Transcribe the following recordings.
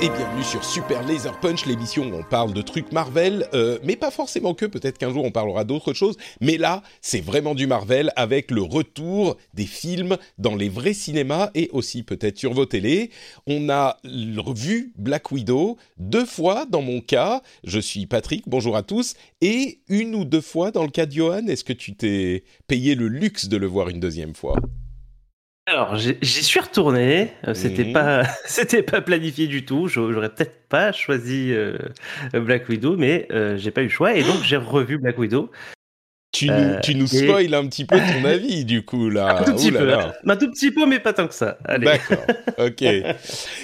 et bienvenue sur Super Laser Punch, l'émission où on parle de trucs Marvel, euh, mais pas forcément que, peut-être qu'un jour on parlera d'autres choses, mais là c'est vraiment du Marvel avec le retour des films dans les vrais cinémas et aussi peut-être sur vos télés. On a vu Black Widow deux fois dans mon cas, je suis Patrick, bonjour à tous, et une ou deux fois dans le cas de Johan, est-ce que tu t'es payé le luxe de le voir une deuxième fois? Alors, j'y suis retourné. Euh, c'était pas, c'était pas planifié du tout. J'au- J'aurais peut-être pas choisi euh, Black Widow, mais euh, j'ai pas eu le choix et donc j'ai revu Black Widow. Tu, Euh, nous, tu nous et- spoil un petit peu ton avis du coup là. un tout petit Ouh là peu, là. un tout petit peu, mais pas tant que ça. D'accord, ok.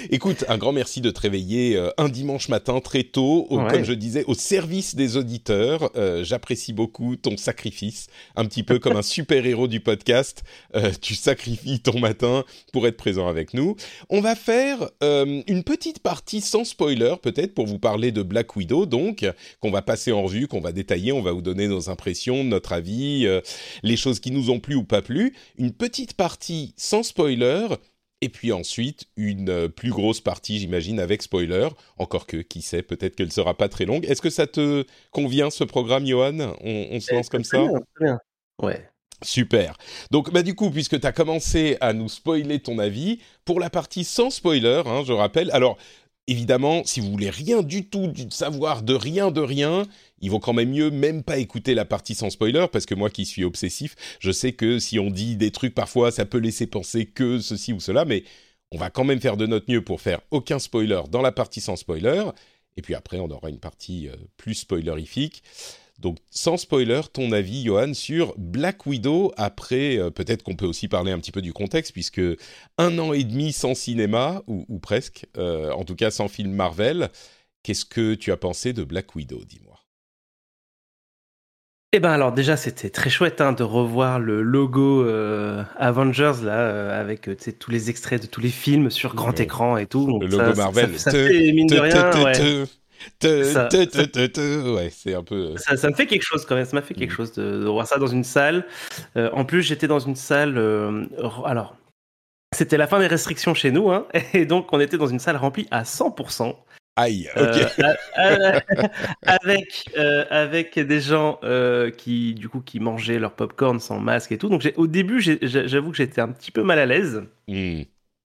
Écoute, un grand merci de te réveiller euh, un dimanche matin très tôt, au- Ouais. comme je disais, au service des auditeurs. Euh, J'apprécie beaucoup ton sacrifice, un petit peu comme un super-héros du podcast. Euh, tu sacrifies ton matin pour être présent avec nous. On va faire euh, une petite partie sans spoiler, peut-être, pour vous parler de Black Widow, donc, qu'on va passer en revue, qu'on va détailler, on va vous donner nos impressions, notre avis, euh, les choses qui nous ont plu ou pas plu. Une petite partie sans spoiler, et puis ensuite, une euh, plus grosse partie, j'imagine, avec spoiler. Encore que, qui sait, peut-être qu'elle sera pas très longue. Est-ce que ça te convient, ce programme, Johan? On, on se lance comme ça Très bien, très bien. Ouais. Super. Donc, bah, du coup, puisque tu as commencé à nous spoiler ton avis, pour la partie sans spoiler, hein, je rappelle, alors, évidemment, si vous voulez rien du tout savoir de rien de rien, il vaut quand même mieux même pas écouter la partie sans spoiler, parce que moi qui suis obsessif, je sais que si on dit des trucs parfois, ça peut laisser penser que ceci ou cela, mais on va quand même faire de notre mieux pour faire aucun spoiler dans la partie sans spoiler, et puis après, on aura une partie euh, plus spoilerifique. Donc, sans spoiler, ton avis, Johan, sur Black Widow, après, euh, peut-être qu'on peut aussi parler un petit peu du contexte, puisque un an et demi sans cinéma, ou, presque, euh, en tout cas sans film Marvel, qu'est-ce que tu as pensé de Black Widow, dis-moi? Eh ben alors déjà c'était très chouette hein, de revoir le logo euh, Avengers là euh, avec euh, tous les extraits de tous les films sur grand Ouais. écran et tout. Donc Le logo ça- Marvel. Ça, ça Te- fait mine de rien. te- ouais. Ça- Ouais, c'est un peu... Ça, ça me fait quelque chose quand même. Ça m'a fait quelque Mhm. chose de, de voir ça dans une salle. Euh, en plus, j'étais dans une salle. euh, alors, c'était la fin des restrictions chez nous, hein, et donc on était dans une salle remplie à 100%. Aïe, ok. euh, avec euh, avec des gens euh, qui du coup qui mangeaient leur popcorn sans masque et tout. Donc j'ai- au début, j'avoue que j'étais un petit peu mal à l'aise. Hmm.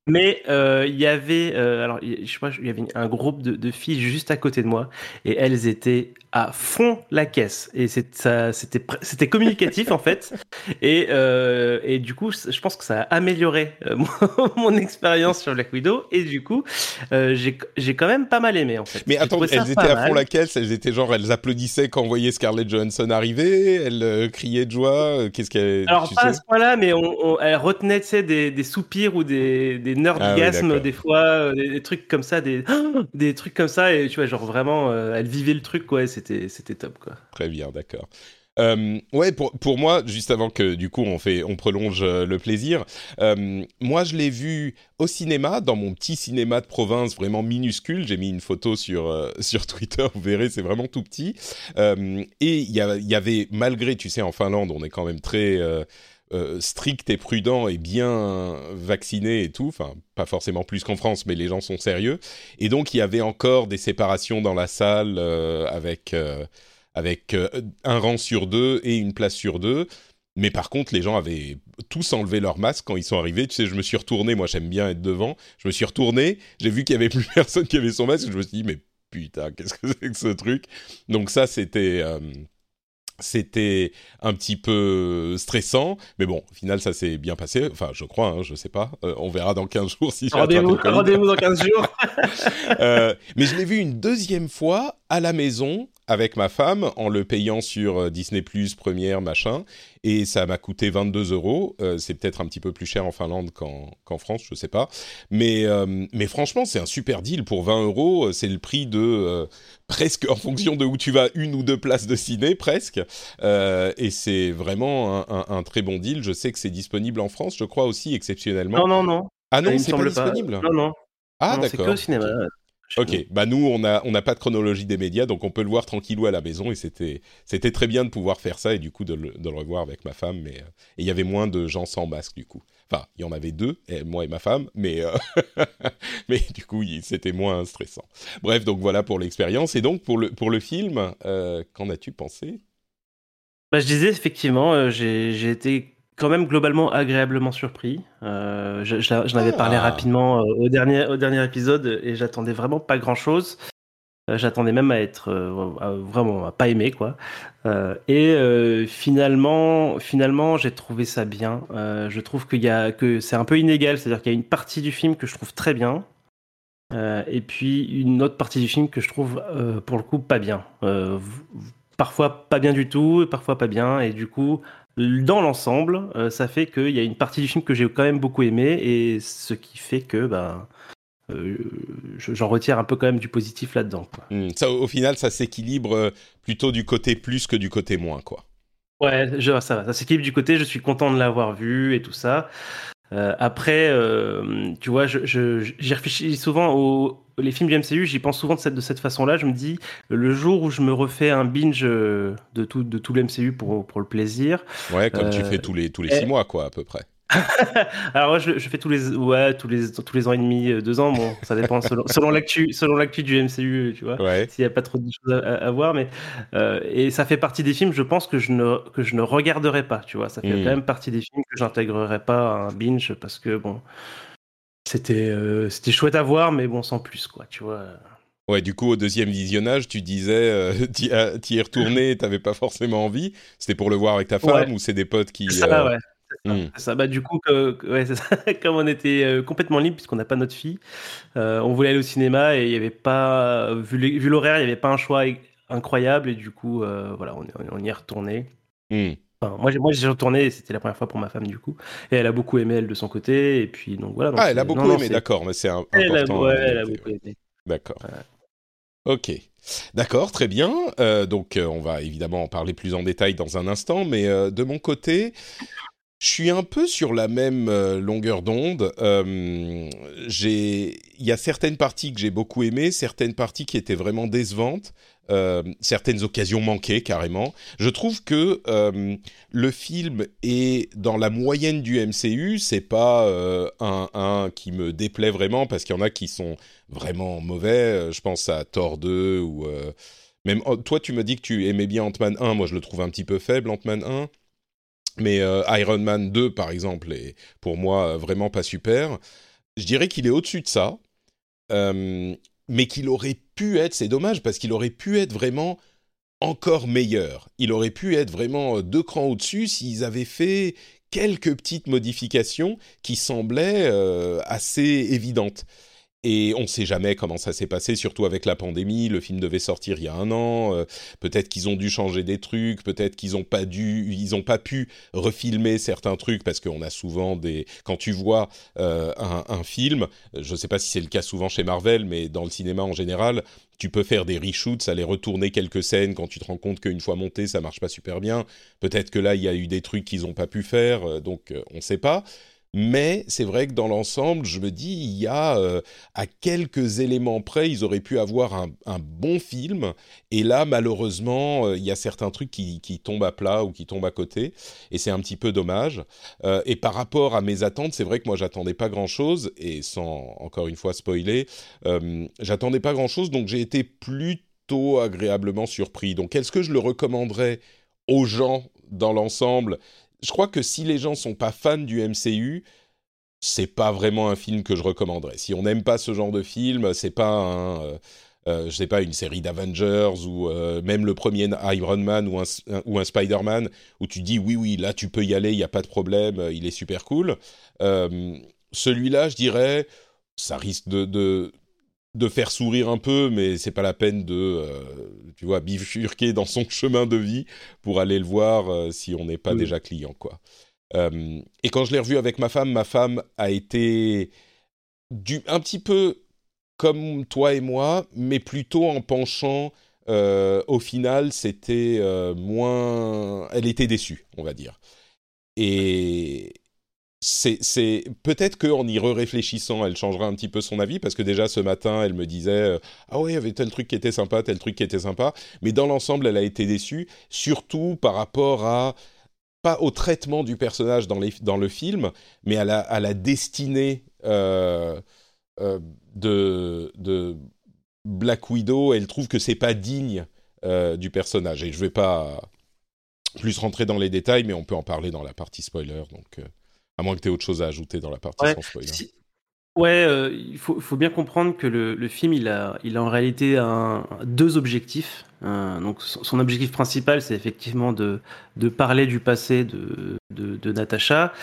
Mais euh, il y avait, euh, alors je crois, il y avait un groupe de, de filles juste à côté de moi et elles étaient à fond la caisse. Et c'était communicatif en fait. Et euh, et du coup je pense que ça a amélioré mon, mon expérience sur Black Widow. Et du coup j'ai quand même pas mal aimé en fait. Mais attends, elles étaient à fond laquelle Elles étaient genre, elles applaudissaient quand on voyait Scarlett Johansson arriver Elles criaient de joie Qu'est-ce qu'elles... Alors pas à ce point-là, mais on, on- elle retenait tu sais, des, des soupirs ou des, des nerdgasmes Ah oui, des fois, euh, des, des trucs comme ça, des, des trucs comme ça, et tu vois, genre vraiment, euh, elle vivait le truc, quoi, c'était, c'était top, quoi. Très bien, d'accord. Euh, ouais, pour, pour moi, juste avant que du coup on fait, on prolonge euh, le plaisir. euh, moi, je l'ai vu au cinéma, dans mon petit cinéma de province, vraiment minuscule. J'ai mis une photo sur sur Twitter, vous verrez, c'est vraiment tout petit. Et il y, a- il y avait, malgré, tu sais, en Finlande, on est quand même très euh, strict et prudent et bien vacciné et tout. Enfin, pas forcément plus qu'en France, mais les gens sont sérieux. Et donc, il y avait encore des séparations dans la salle euh, avec. euh, avec un rang sur deux et une place sur deux. Mais par contre, les gens avaient tous enlevé leur masque quand ils sont arrivés. Tu sais, je me suis retourné, moi j'aime bien être devant. Je me suis retourné, j'ai vu qu'il y avait plus personne qui avait son masque. Je me suis dit, mais putain, qu'est-ce que c'est que ce truc? Donc ça, c'était... c'était un petit peu stressant, mais bon, au final, ça s'est bien passé. Enfin, je crois, hein, je sais pas. Euh, on verra dans 15 jours si j'ai Rendez-vous, rendez-vous dans 15 jours. Euh, mais je l'ai vu une deuxième fois à la maison avec ma femme en le payant sur euh, Disney Plus première machin et ça m'a coûté 22 euros. Euh, c'est peut-être un petit peu plus cher en Finlande qu'en qu'en France, je sais pas. Mais euh, mais franchement, c'est un super deal pour 20 euros. C'est le prix de euh, presque en fonction de où tu vas une ou deux places de ciné presque. Euh, et c'est vraiment un, un- un très bon deal. Je sais que c'est disponible en France, je crois aussi exceptionnellement. non, non, non. ah non, c'est pas disponible. Non, non. Ah non, c'est que d'accord. au cinéma. Ok. Bah nous on a on n'a pas de chronologie des médias, donc on peut le voir tranquillou à la maison et c'était c'était très bien de pouvoir faire ça et du coup de le, de le revoir avec ma femme, mais euh, et il y avait moins de gens sans masque du coup. Enfin, il y en avait deux, moi et ma femme, mais euh, mais du coup c'était moins stressant. Bref, donc voilà pour l'expérience et donc pour le pour le film, euh, qu'en as-tu pensé? Bah, je disais effectivement, j'ai été quand même globalement agréablement surpris. Euh, J'en avais parlé ah. rapidement euh, au, dernier, au dernier épisode et j'attendais vraiment pas grand chose. Euh, j'attendais même à être vraiment à pas aimer quoi. et finalement, finalement, j'ai trouvé ça bien. je trouve qu'il y a que c'est un peu inégal, c'est-à-dire qu'il y a une partie du film que je trouve très bien. et puis une autre partie du film que je trouve pour le coup pas bien. parfois pas bien du tout, et parfois pas bien. Et du coup, dans l'ensemble, euh, ça fait qu'il y a une partie du film que j'ai quand même beaucoup aimé et ce qui fait que ben, euh, j'en retire un peu quand même du positif là-dedans. Hmm, ça, au final, ça s'équilibre euh, plutôt du côté plus que du côté moins, quoi. Ouais, je, ça va, ça s'équilibre du côté. Je suis content de l'avoir vu et tout ça. Après, tu vois, j'y je, réfléchis souvent aux les films du MCU, j'y pense souvent de cette, de cette façon-là. Je me dis, le jour où je me refais un binge euh, de tout, de tout le MCU pour, pour le plaisir. Ouais, comme tu euh, fais tous les, tous les six mois, quoi, à peu près. Alors moi, je, je, fais tous les, ouais, tous les, tous les ans et demi, euh, deux ans. Bon, ça dépend selon, selon l'actu, selon l'actu du MCU, tu vois. Ouais. S'il n'y a pas trop de choses à, voir, mais euh, et ça fait partie des films, je pense que je ne que je ne regarderai pas, tu vois. Ça fait hmm. quand même partie des films que j'intégrerai pas à un binge parce que bon, c'était euh, c'était chouette à voir, mais bon, sans plus, quoi, tu vois. Ouais, du coup, au deuxième visionnage, tu disais, tu y es retourné, t'avais pas forcément envie. C'était pour le voir avec ta femme ou c'est des potes qui. Ça, euh, Ça, bah, du coup, ouais, ça. comme on était complètement libre puisqu'on n'a pas notre fille, on voulait aller au cinéma et il y avait pas, vu l'horaire, il n'y avait pas un choix incroyable et du coup, voilà, on, on, y est retourné. Hmm moi, moi j'ai retourné, c'était la première fois pour ma femme du coup, et elle a beaucoup aimé elle de son côté, et puis donc voilà. ah, elle a beaucoup aimé, d'accord, mais c'est important. Elle a, ouais, elle a beaucoup aimé. D'accord. Ok. D'accord, très bien. Euh, donc, euh, on va évidemment en parler plus en détail dans un instant, mais euh, de mon côté, je suis un peu sur la même longueur d'onde. j'ai, il y a certaines parties que j'ai beaucoup aimées, certaines parties qui étaient vraiment décevantes. Euh, certaines occasions manquées carrément. Je trouve que euh, le film est dans la moyenne du MCU. C'est pas euh, un, un, qui me déplaît vraiment parce qu'il y en a qui sont vraiment mauvais. Je pense à Thor 2 ou même oh, toi tu me dis que tu aimais bien Ant-Man 1. Moi je le trouve un petit peu faible Ant-Man 1. Mais Iron Man 2 par exemple est pour moi vraiment pas super. Je dirais qu'il est au-dessus de ça mais qu'il aurait pu être, c'est dommage parce qu'il aurait pu être vraiment encore meilleur. Il aurait pu être vraiment euh, deux crans au-dessus s'ils avaient fait quelques petites modifications qui semblaient euh, assez évidentes. Et on ne sait jamais comment ça s'est passé, surtout avec la pandémie. Le film devait sortir il y a un an. Euh, peut-être qu'ils ont dû changer des trucs. Peut-être qu'ils n'ont pas dû, ils pas pu refilmer certains trucs parce qu'on a souvent des. Quand tu vois euh, un, un, film, je ne sais pas si c'est le cas souvent chez Marvel, mais dans le cinéma en général, tu peux faire des reshoots, aller retourner quelques scènes quand tu te rends compte qu'une fois monté, ça marche pas super bien. Peut-être que là, il y a eu des trucs qu'ils n'ont pas pu faire, euh, donc on ne sait pas. Mais c'est vrai que dans l'ensemble, je me dis, il y a euh, à quelques éléments près, ils auraient pu avoir un, bon film. Et là, malheureusement, euh, il y a certains trucs qui, tombent à plat ou qui tombent à côté. Et c'est un petit peu dommage. Euh, et par rapport à mes attentes, c'est vrai que moi, j'attendais pas grand-chose. Et sans, encore une fois, spoiler, j'attendais pas grand-chose. Donc j'ai été plutôt agréablement surpris. Donc est-ce que je le recommanderais aux gens dans l'ensemble je crois que si les gens sont pas fans du MCU, c'est pas vraiment un film que je recommanderais. Si on n'aime pas ce genre de film, c'est pas un, euh, euh, je sais pas, une série d'Avengers ou euh, même le premier Iron Man ou un, Spider-Man où tu dis oui, oui, là tu peux y aller, il n'y a pas de problème, il est super cool. Celui-là, je dirais, ça risque de faire sourire un peu, mais c'est pas la peine de, euh, tu vois, bifurquer dans son chemin de vie pour aller le voir euh, si on n'est pas déjà client, quoi. Euh, et quand je l'ai revu avec ma femme, ma femme a été du, un petit peu comme toi et moi, mais plutôt en penchant. au final, c'était moins. Elle était déçue, on va dire. Et c'est peut-être qu'en y réfléchissant, elle changera un petit peu son avis parce que déjà ce matin, elle me disait euh, ah oui, il y avait tel truc qui était sympa, tel truc qui était sympa, mais dans l'ensemble, elle a été déçue, surtout par rapport à pas au traitement du personnage dans, le film, mais à la, à la destinée euh, euh, de, de Black Widow. Elle trouve que c'est pas digne du personnage et je vais pas plus rentrer dans les détails, mais on peut en parler dans la partie spoiler, donc. À moins que tu aies autre chose à ajouter dans la partie sans spoiler. Ouais, euh, il faut, faut, bien comprendre que le, le, film, il a, il a en réalité un, deux objectifs. Euh, donc, son objectif principal, c'est effectivement de, de parler du passé de, de, de Natasha.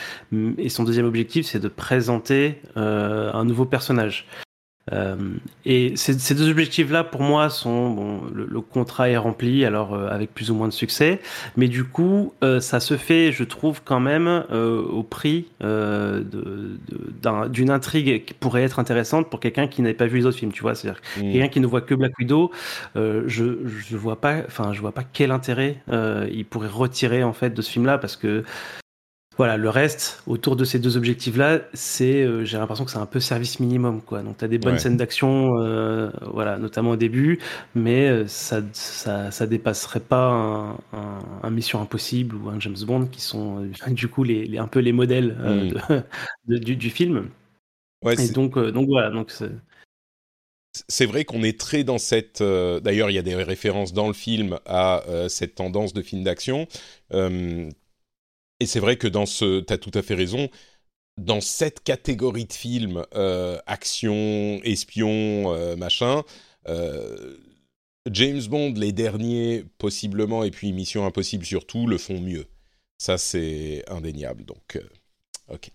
Et son deuxième objectif, c'est de présenter euh, un nouveau personnage. Euh, et ces, ces, deux objectifs-là, pour moi, sont bon, le, le, contrat est rempli, alors euh, avec plus ou moins de succès, mais du coup, euh, ça se fait, je trouve, quand même au prix d'une intrigue qui pourrait être intéressante pour quelqu'un qui n'avait pas vu les autres films, tu vois, c'est-à-dire mmh. quelqu'un qui ne voit que Black Widow, je je vois pas, enfin, je vois pas quel intérêt il pourrait retirer en fait de ce film-là, parce que voilà, le reste autour de ces deux objectifs-là, c'est, euh, j'ai l'impression que c'est un peu service minimum, quoi. Donc, tu as des bonnes ouais. scènes d'action, euh, voilà, notamment au début, mais euh, ça, ça, ça dépasserait pas un, un, un, Mission Impossible ou un James Bond, qui sont euh, du coup les, les, un peu les modèles mm. de, de, du, du, film. Ouais, Et donc, donc voilà, donc c'est vrai qu'on est très dans cette. Euh, D'ailleurs, il y a des références dans le film à euh, cette tendance de film d'action. Euh, et c'est vrai que dans ce, tu as tout à fait raison, dans cette catégorie de films, euh, action, espion, euh, machin, euh, James Bond, les derniers possiblement, et puis Mission Impossible surtout, le font mieux. Ça, c'est indéniable. Donc, ok.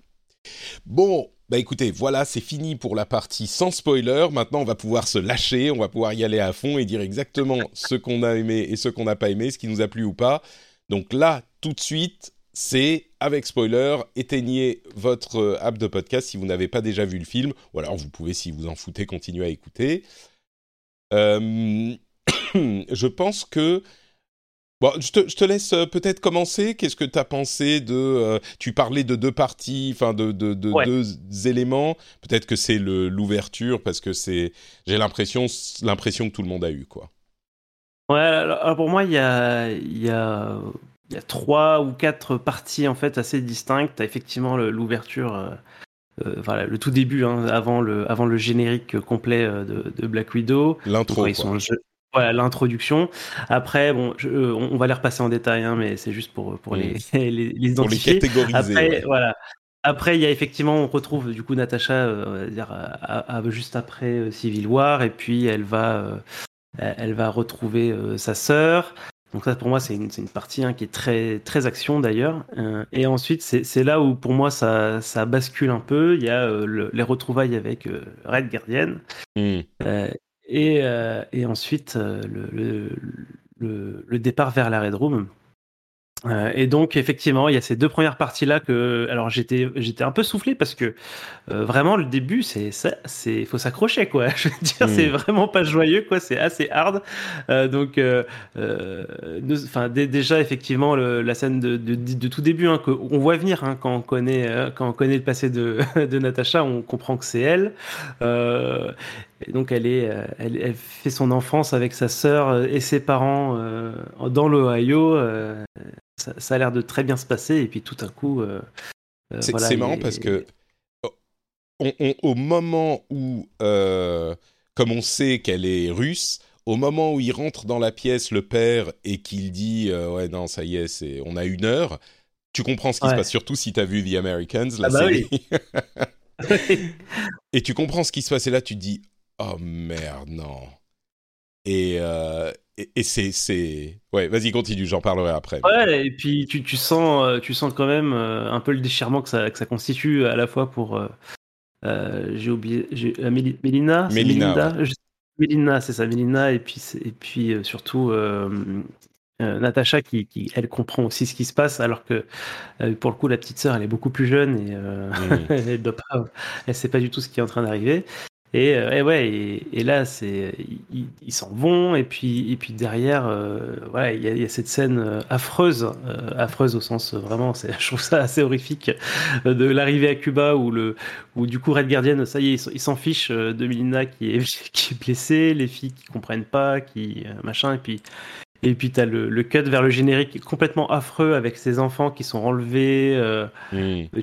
Bon, bah écoutez, voilà, c'est fini pour la partie sans spoiler. Maintenant, on va pouvoir se lâcher, on va pouvoir y aller à fond et dire exactement ce qu'on a aimé et ce qu'on n'a pas aimé, ce qui nous a plu ou pas. Donc là, tout de suite, c'est avec spoiler, éteignez votre euh, app de podcast si vous n'avez pas déjà vu le film, ou alors vous pouvez, si vous en foutez, continuer à écouter. Euh, je pense que... Bon, je te, je te laisse euh, peut-être commencer. Qu'est-ce que tu as pensé de... Euh, tu parlais de deux parties, enfin de, de, de ouais. deux éléments. Peut-être que c'est l'ouverture, parce que c'est... J'ai l'impression l'impression que tout le monde a eu, quoi. Ouais, alors pour moi, il y a, y a il y a trois ou quatre parties en fait assez distinctes. Tu as effectivement l'ouverture, euh, euh, voilà, le tout début, hein, avant, le, avant le générique complet euh, de, de Black Widow. L'intro. Voilà, l'introduction. Après, bon, je, on va les repasser en détail, hein, mais c'est juste pour, pour, les, les, les, identifier. Pour les catégoriser. Après, ouais. voilà. Après, il y a effectivement, on retrouve du coup Natacha, euh, dire, à, à, juste après euh, Civil War, et puis elle va, euh, elle va retrouver sa sœur. Donc ça, pour moi, c'est une, une, partie hein, qui est très, très action d'ailleurs. Euh, et ensuite, c'est là où pour moi ça, ça, bascule un peu. Il y a euh, le, les retrouvailles avec euh, Red Guardian. Mm. et, et ensuite, le, le, départ vers la Red Room. Euh, et donc effectivement, il y a ces deux premières parties là que, alors j'étais j'étais un peu soufflé parce que euh, vraiment le début c'est c'est faut s'accrocher quoi. Je veux dire mmh. c'est vraiment pas joyeux quoi, c'est assez hard. Euh, donc euh, euh, enfin déjà effectivement le, la scène de, de, de, tout début hein, qu'on voit venir hein, quand on connaît quand on connaît le passé de de Natacha, on comprend que c'est elle. Et donc elle est, elle, elle, fait son enfance avec sa sœur et ses parents euh, dans l'Ohio. Euh, ça, ça, a l'air de très bien se passer et puis tout à coup. Euh, c'est voilà, marrant et, parce que on, on, au moment où, comme on sait qu'elle est russe, au moment où il rentre dans la pièce, le père, et qu'il dit ouais non ça y est, c'est on a une heure. Tu comprends ce qui ouais. se passe, surtout si tu as vu The Americans, la ah bah série. Oui. et tu comprends ce qui se passe et là tu te dis oh merde, non. Et, euh, et, et c'est, c'est... Ouais, vas-y, continue, j'en parlerai après. Ouais, et puis tu, tu, sens, euh, tu sens quand même euh, un peu le déchirement que ça, que ça constitue à la fois pour... Euh, j'ai oublié... Mélina Mélina, ouais. Mélina, c'est ça, Mélina, et puis, et puis surtout... Euh, Natacha qui, qui, elle comprend aussi ce qui se passe alors que euh, pour le coup la petite sœur elle est beaucoup plus jeune et euh, mmh. elle elle sait pas du tout ce qui est en train d'arriver Et, et, ouais, et, là, ils s'en vont et puis et puis derrière, euh, voilà, il y, a cette scène affreuse, euh, affreuse au sens vraiment, je trouve ça assez horrifique de l'arrivée à Cuba où le où du coup Red Guardian, ça y est, ils s'en fichent de Melina qui est qui est blessée, les filles qui comprennent pas, qui machin, et puis et puis tu as le, le, cut vers le générique complètement affreux avec ces enfants qui sont enlevés, euh,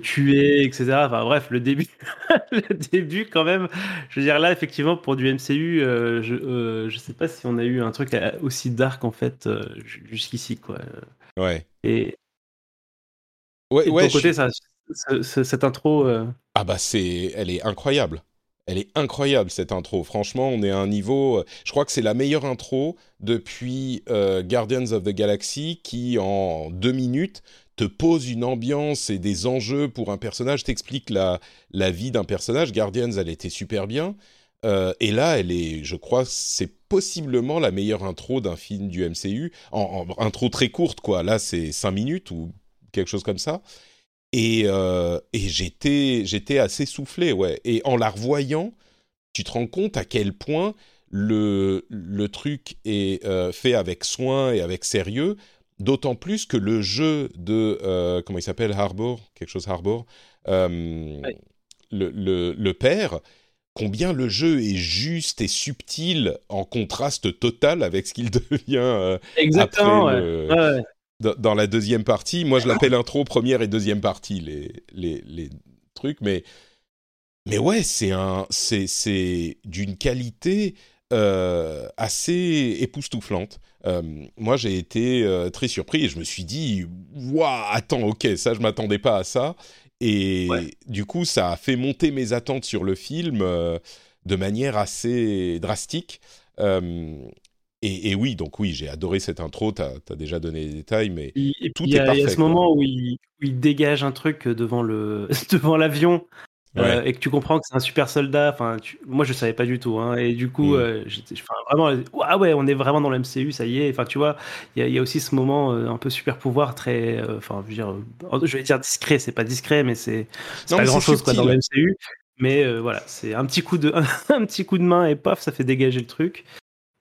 tués, etc. Enfin bref, le début, le début quand même. Je veux dire là, effectivement, pour du MCU, euh, je, euh, je sais pas si on a eu un truc aussi dark en fait euh, jusqu'ici quoi. Ouais. Et, ouais, et de ouais, ton côté, je... ça, ça, cette intro. Ah bah c'est, elle est incroyable. Elle est incroyable cette intro. Franchement, on est à un niveau. Je crois que c'est la meilleure intro depuis euh, Guardians of the Galaxy qui, en deux minutes, te pose une ambiance et des enjeux pour un personnage, t'explique la, la vie d'un personnage. Guardians, elle était super bien. Euh, et là, elle est, je crois, c'est possiblement la meilleure intro d'un film du MCU. En, intro très courte, quoi. Là, c'est cinq minutes ou quelque chose comme ça. Et, euh, et j'étais, j'étais assez soufflé, ouais. Et en la revoyant, tu te rends compte à quel point le, le truc est euh, fait avec soin et avec sérieux, d'autant plus que le jeu de, euh, comment il s'appelle, Harbour, quelque chose Harbour, le, le, le père, combien le jeu est juste et subtil en contraste total avec ce qu'il devient euh, Exactement, après ouais. le- Ouais, ouais. Dans la deuxième partie. Moi, je l'appelle intro, première et deuxième partie, les, les, les trucs. Mais, mais ouais, c'est un, c'est, c'est d'une qualité euh, assez époustouflante. Euh, moi, j'ai été euh, très surpris et je me suis dit, waouh, attends, ok, ça, je m'attendais pas à ça. Et Ouais. du coup, ça a fait monter mes attentes sur le film de manière assez drastique. Euh, et, et oui, donc oui, j'ai adoré cette intro. T'as as déjà donné les détails, mais Et et Tout il y, est a- il y a parfait, ce quoi. moment où il, où il dégage un truc devant le devant l'avion euh, et que tu comprends que c'est un super soldat. Enfin, tu- moi je savais pas du tout. Hein, et du coup, Mm. euh, j'étais, vraiment, ah ouais, on est vraiment dans le MCU, ça y est. Enfin, tu vois, il y a, il y a aussi ce moment euh, un peu super pouvoir, très, euh, enfin, je veux dire, euh, je vais dire discret, c'est pas discret, mais c'est pas grand chose quoi dans le subtil. MCU. Mais euh, voilà, c'est un petit coup de un petit coup de main et paf, ça fait dégager le truc.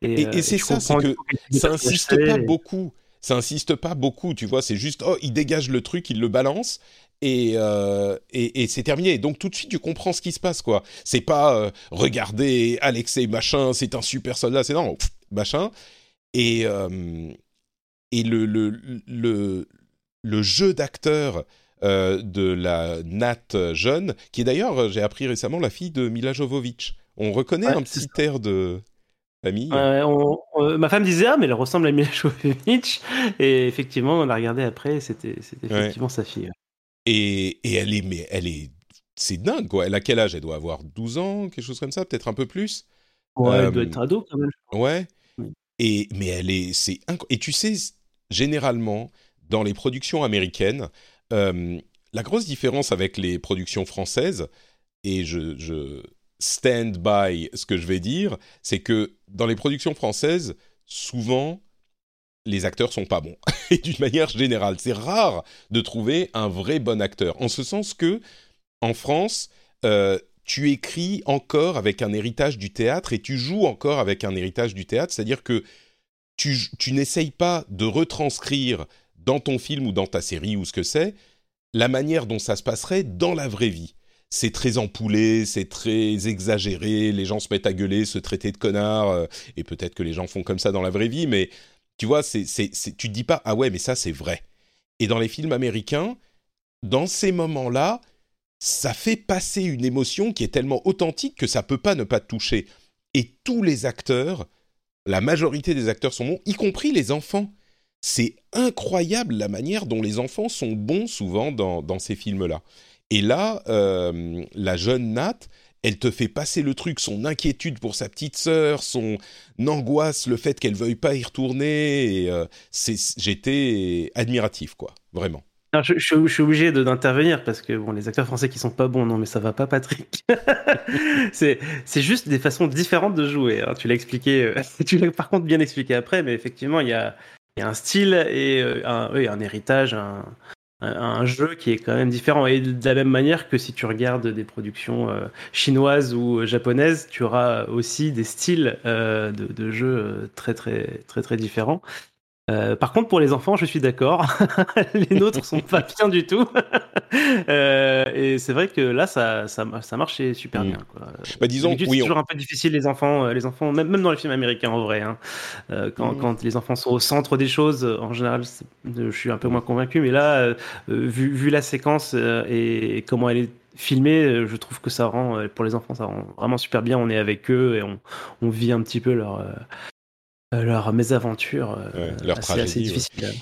Et, euh, et c'est ça, c'est que ça insiste pas beaucoup. Ça insiste pas beaucoup, tu vois. C'est juste, oh, il dégage le truc, il le balance. Et, euh, et, et c'est terminé. Donc tout de suite, tu comprends ce qui se passe, quoi. C'est pas, euh, regardez, Alexei machin, c'est un super soldat. C'est non, pff, machin. Et, euh, et le, le, le, le jeu d'acteur euh, de la Nat jeune, qui est d'ailleurs, j'ai appris récemment, la fille de Mila Jovovich. On reconnaît Ouais, un petit air de famille. Ouais, on- on- ma femme disait ah mais elle ressemble à Mila Jovovich et effectivement on a regardé après c'était Ouais. effectivement sa fille. Et, et elle est, mais elle est, c'est dingue quoi. Elle a quel âge? Elle doit avoir 12 ans, quelque chose comme ça, peut-être un peu plus. Ouais, Euh, elle doit être ado quand même. Ouais. Oui. Et mais elle est, c'est et tu sais, généralement dans les productions américaines, euh, la grosse différence avec les productions françaises, et je, je stand by ce que je vais dire, c'est que dans les productions françaises, souvent les acteurs sont pas bons. Et d'une manière générale, c'est rare de trouver un vrai bon acteur. En ce sens que, en France, euh, tu écris encore avec un héritage du théâtre et tu joues encore avec un héritage du théâtre. C'est-à-dire que tu, tu n'essayes pas de retranscrire dans ton film ou dans ta série ou ce que c'est la manière dont ça se passerait dans la vraie vie. C'est très empoulé, c'est très exagéré, les gens se mettent à gueuler, se traiter de connards, euh, et peut-être que les gens font comme ça dans la vraie vie, mais tu vois, c'est, c'est, tu te dis pas, ah ouais, mais ça c'est vrai. Et dans les films américains, dans ces moments-là, ça fait passer une émotion qui est tellement authentique que ça peut pas ne pas te toucher. Et tous les acteurs, la majorité des acteurs sont bons, y compris les enfants. C'est incroyable la manière dont les enfants sont bons souvent dans ces films-là. Et là, euh, la jeune Nat, elle te fait passer le truc, son inquiétude pour sa petite sœur, son angoisse, le fait qu'elle veuille pas y retourner. Et, euh, j'étais admiratif, quoi, vraiment. Je, suis obligé d'intervenir parce que bon les acteurs français qui sont pas bons non mais ça va pas Patrick. c'est juste des façons différentes de jouer. hein. Tu l'as expliqué, euh, tu l'as par contre bien expliqué après mais effectivement il y a un style et un, héritage, un jeu qui est quand même différent. Et de la même manière que si tu regardes des productions euh, chinoises ou japonaises, tu auras aussi des styles euh, de, de, jeux très très très très différents. Euh, par contre, pour les enfants, je suis d'accord. les nôtres sont pas bien du tout. euh, et c'est vrai que là, ça, ça, ça marchait super mm. bien. Quoi. Bah, disons, oui, c'est toujours un peu difficile les enfants, euh, les enfants, même, même dans les films américains en vrai. Hein. Euh, quand, mm. quand, les enfants sont au centre des choses, en général, je suis un peu moins convaincu. Mais là, vu, vu, la séquence et, comment elle est filmée, je trouve que ça rend, pour les enfants, ça rend vraiment super bien. On est avec eux et on, on vit un petit peu leur leur mésaventure, euh, leur tragédie. difficile.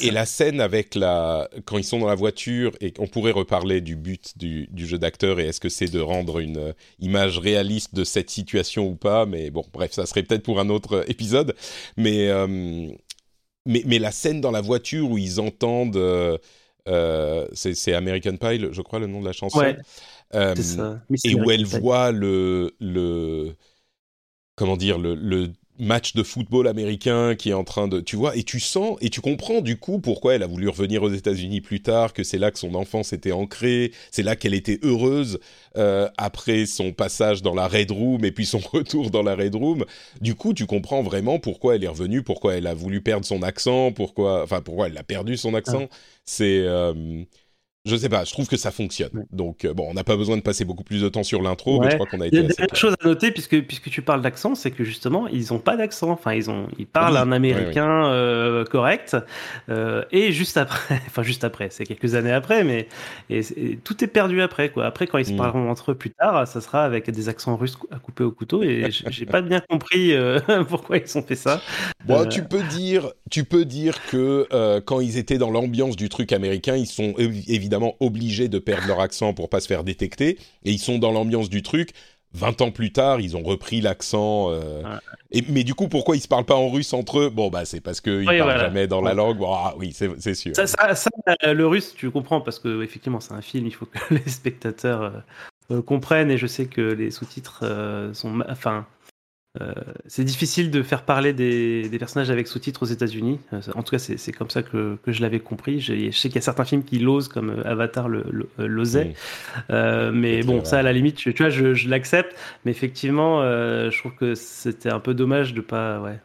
et, la scène avec la quand ils sont dans la voiture et qu'on pourrait reparler du but du, jeu d'acteur et est-ce que c'est de rendre une euh, image réaliste de cette situation ou pas, mais bon, bref, ça serait peut-être pour un autre épisode. Mais mais, mais, la scène dans la voiture où ils entendent, c'est American Pie, je crois le nom de la chanson. et où elle voit le le comment dire le, le match de football américain qui est en train de, tu vois, et tu sens et tu comprends du coup pourquoi elle a voulu revenir aux États-Unis plus tard, que c'est là que son enfance était ancrée, c'est là qu'elle était heureuse euh, après son passage dans la Red Room et puis son retour dans la Red Room. Du coup, tu comprends vraiment pourquoi elle est revenue, pourquoi elle a voulu perdre son accent, pourquoi, enfin pourquoi elle a perdu son accent. Ah. C'est euh, je sais pas, je trouve que ça fonctionne. Donc euh, bon, on n'a pas besoin de passer beaucoup plus de temps sur l'intro, mais je crois qu'on a été. Il y a une chose à noter puisque puisque tu parles d'accent, c'est que justement ils ont pas d'accent. Enfin ils ont ils parlent un américain euh, correct euh, et juste après, enfin juste après, c'est quelques années après, mais et, tout est perdu après quoi. Après quand ils se mm. parleront entre eux plus tard, ça sera avec des accents russes à couper au couteau et j'ai pas bien compris pourquoi ils ont fait ça. Bon, tu peux dire tu peux dire que quand ils étaient dans l'ambiance du truc américain, ils sont évidemment obligés de perdre leur accent pour pas se faire détecter, et ils sont dans l'ambiance du truc. 20 ans plus tard, ils ont repris l'accent. Euh, et, mais du coup, pourquoi ils se parlent pas en russe entre eux? Bon, bah, c'est parce qu'ils ne parlent jamais dans la langue. ah, oui, c'est sûr. Ça, ça, euh, le russe, tu comprends, parce que effectivement, c'est un film, il faut que les spectateurs euh, comprennent. Et je sais que les sous-titres sont. Enfin, euh, c'est difficile de faire parler des, personnages avec sous-titres aux États-Unis. Euh, en tout cas, c'est comme ça que, je l'avais compris. Je, sais qu'il y a certains films qui l'osent, comme euh, Avatar l'osait. mais bon, ça, à la limite, tu, vois, je, l'accepte. Mais effectivement, je trouve que c'était un peu dommage de pas. Ouais,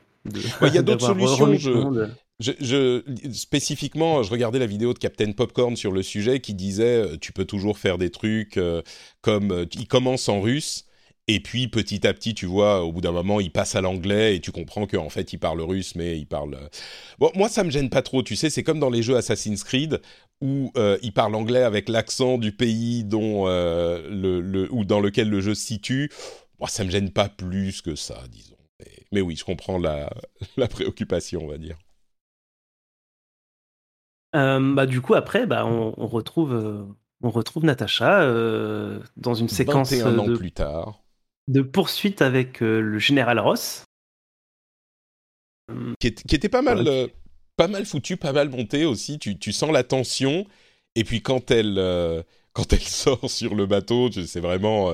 il y a d'autres solutions. Je, spécifiquement, je regardais la vidéo de Captain Popcorn sur le sujet qui disait tu peux toujours faire des trucs comme il commence en russe et puis petit à petit, tu vois, au bout d'un moment, il passe à l'anglais et tu comprends qu'en fait, il parle russe, mais il parle. Euh, bon, moi, ça me gêne pas trop. Tu sais, c'est comme dans les jeux Assassin's Creed où euh, il parle anglais avec l'accent du pays dont euh, le, ou dans lequel le jeu se situe. Moi, ça me gêne pas plus que ça, disons. Mais, oui, je comprends la, la, préoccupation, on va dire. bah, du coup, après, bah, on, retrouve, on retrouve Natacha dans une séquence. 21 ans plus tard de poursuite avec euh, le général Ross. Qui, était pas mal, euh, pas mal foutu, pas mal monté aussi. Tu, sens la tension. Et puis quand elle, euh, quand elle sort sur le bateau, c'est vraiment.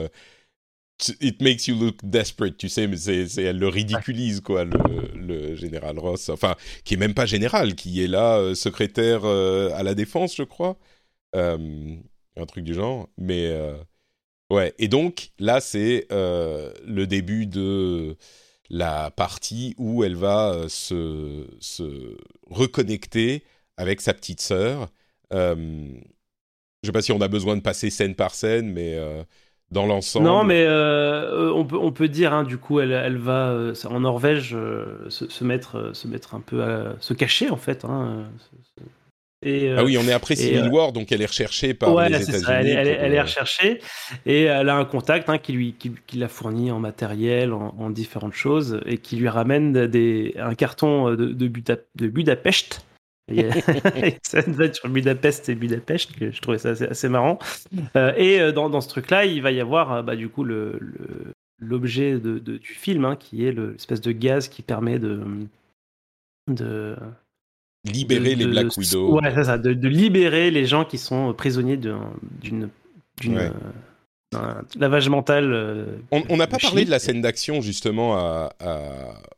it makes you look desperate, tu sais, mais c'est, elle le ridiculise, quoi, le, général Ross. Enfin, qui est même pas général, qui est là, secrétaire à la défense, je crois. un truc du genre. Mais Ouais, et donc là, c'est euh, le début de la partie où elle va euh, se, se, reconnecter avec sa petite sœur. Euh, je ne sais pas si on a besoin de passer scène par scène, mais dans l'ensemble. Non, mais on, peut, on peut dire, hein, du coup, elle, elle va en Norvège se, se, mettre, se mettre un peu à se cacher, en fait. Hein, ah oui, on est après Civil euh, War, donc elle est recherchée par les États-Unis. Elle, elle, elle, est euh, recherchée et elle a un contact hein, qui lui qui, qui l'a fourni en matériel, en, différentes choses, et qui lui ramène des, un carton de, de, de Budapest. ça va être sur Budapest et Budapest, que je trouvais ça assez, marrant. Euh, et dans, dans ce truc-là, il va y avoir bah, du coup le, l'objet de, du film, hein, qui est l'espèce de gaz qui permet de, de libérer les Black Widow. Ouais, c'est ça, de, libérer les gens qui sont prisonniers d'une d'une lavage mental. Euh, on n'a pas parlé de la scène d'action justement à,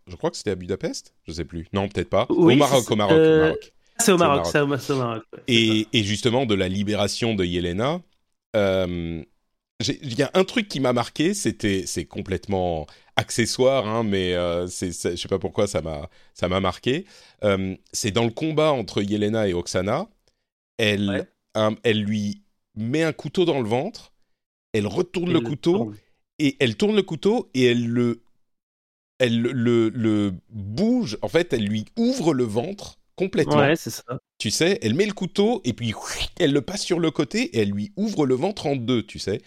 je crois que c'était à Budapest, je sais plus. Non, peut-être pas. au Maroc, au Maroc. Euh, C'est au Maroc, c'est au, Maroc. et, et, justement, de la libération de Yelena, euh, il y a un truc qui m'a marqué, c'était, c'est complètement accessoire, hein, mais euh, c'est, je sais pas pourquoi ça m'a, ça m'a marqué. Euh, c'est dans le combat entre Yelena et Oksana, elle, elle lui met un couteau dans le ventre, elle retourne le couteau et elle tourne le couteau et elle le, elle le, le bouge. En fait, elle lui ouvre le ventre complètement. Ouais, c'est ça. Tu sais, elle met le couteau et puis elle le passe sur le côté et elle lui ouvre le ventre en deux, tu sais.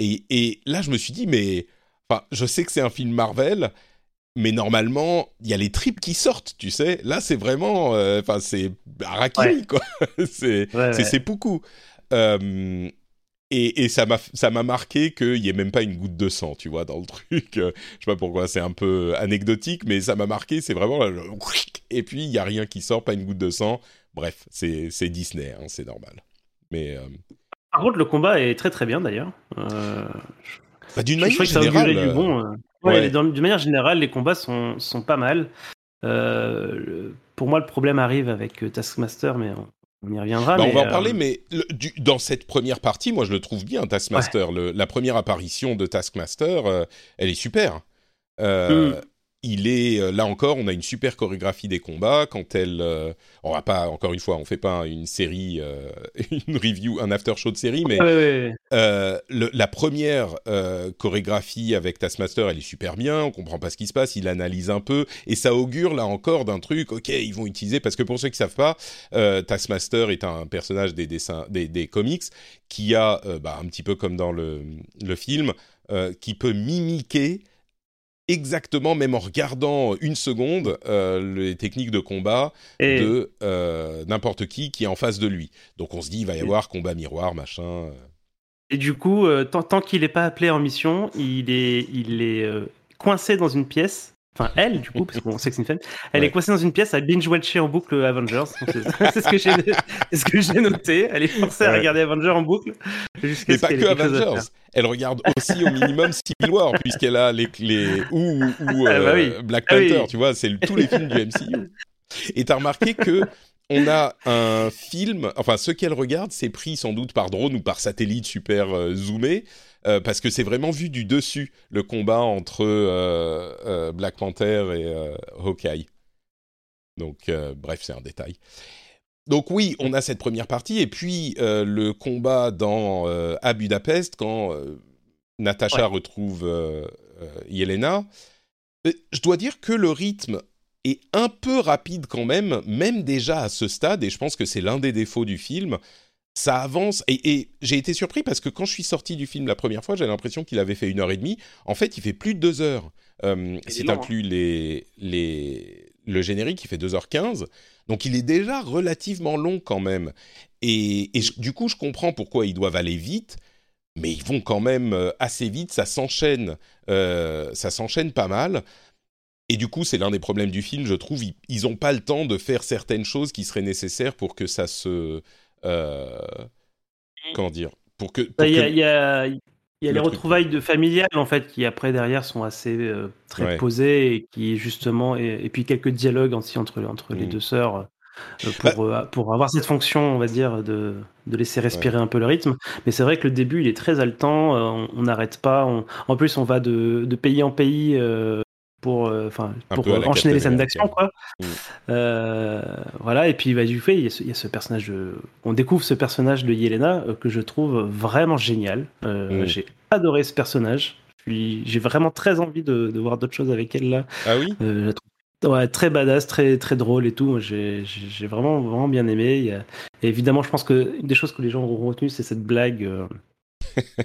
Et, et là, je me suis dit, mais. Enfin, je sais que c'est un film Marvel, mais normalement, il y a les tripes qui sortent, tu sais. Là, c'est vraiment. Euh, enfin, c'est Araki, quoi. c'est c'est beaucoup. Euh, et, et, ça m'a marqué qu'il y ait même pas une goutte de sang, tu vois, dans le truc. je sais pas pourquoi, c'est un peu anecdotique, mais ça m'a marqué. C'est vraiment et puis il y a rien qui sort, pas une goutte de sang. Bref, c'est c'est Disney, hein, c'est normal. Mais euh, par contre, le combat est très très bien d'ailleurs. Euh... Bah, d'une manière générale, du bon. Euh. Ouais, d'une manière générale, les combats sont sont pas mal. Euh, pour moi, le problème arrive avec Taskmaster, mais on y reviendra. Bah, on va en parler, euh, mais dans cette première partie, moi je le trouve bien, Taskmaster. la première apparition de Taskmaster, euh, elle est super. Euh, mm il est euh, là encore, on a une super chorégraphie des combats. Quand elle, euh, on va pas encore une fois, on fait pas une série, euh, une review, un after show de série, mais la première chorégraphie avec Taskmaster, elle est super bien. On comprend pas ce qui se passe, il analyse un peu et ça augure là encore d'un truc. Ok, ils vont utiliser parce que pour ceux qui savent pas, Taskmaster est un personnage des dessins, des, comics qui a, bah, un petit peu comme dans le, le film, qui peut mimiquer exactement, même en regardant une seconde, euh, les techniques de combat de euh, n'importe qui qui est en face de lui. Donc on se dit, il va y avoir combat miroir, machin. Euh. Et du coup, tant, tant qu'il n'est pas appelé en mission, il est, il est coincé dans une pièce Enfin, elle, du coup, parce qu'on sait que c'est une femme, elle est coincée dans une pièce à binge-watcher en boucle Avengers. C'est ce que j'ai ce noté. Elle est forcée à regarder Avengers en boucle. Mais pas que Avengers. Elle regarde aussi au minimum Civil War, puisqu'elle a les, les ou, ou ah bah euh, Black ah Panther, tu vois, c'est tous les films du MCU. Et t'as remarqué que on a un film, enfin, ce qu'elle regarde, c'est pris sans doute par drone ou par satellite super euh, zoomé. Euh, parce que c'est vraiment vu du dessus le combat entre euh, euh, Black Panther et Hawkeye. Donc, bref, c'est un détail. Donc oui, on a cette première partie, et puis le combat dans, à Budapest, quand Natasha retrouve Yelena. Je dois dire que le rythme est un peu rapide quand même, même déjà à ce stade, et je pense que c'est l'un des défauts du film ça avance. Et, j'ai été surpris parce que quand je suis sorti du film la première fois, j'avais l'impression qu'il avait fait une heure et demie. En fait, il fait plus de deux heures. Euh, si tu inclus hein. les, les, le générique, il fait 2h15. Donc il est déjà relativement long quand même. Et, du coup, je comprends pourquoi ils doivent aller vite. Mais ils vont quand même euh, assez vite, ça s'enchaîne, euh, ça s'enchaîne pas mal. Et du coup, c'est l'un des problèmes du film, je trouve. Ils n'ont pas le temps de faire certaines choses qui seraient nécessaires pour que ça se, comment dire pour que bah, il y, a, les retrouvailles de familiales en fait qui après derrière sont assez euh, très posées et qui justement et, puis quelques dialogues aussi entre entre les mm. deux sœurs euh, pour, bah pour avoir cette fonction, on va dire, de, de laisser respirer un peu le rythme. Mais c'est vrai que le début, il est très haletant, on n'arrête pas. en plus, on va de, de pays en pays pour, euh, pour enchaîner les scènes d'action, quoi. Euh, voilà, et puis bah, du fait, il y, a ce, personnage de... On découvre ce personnage de Yelena euh, que je trouve vraiment génial. Mm. J'ai adoré ce personnage. J'ai vraiment très envie de, voir d'autres choses avec elle là. Ah oui? Ouais, très badass, très très drôle et tout. J'ai vraiment vraiment bien aimé. évidemment, je pense que une des choses que les gens auront retenu, c'est cette blague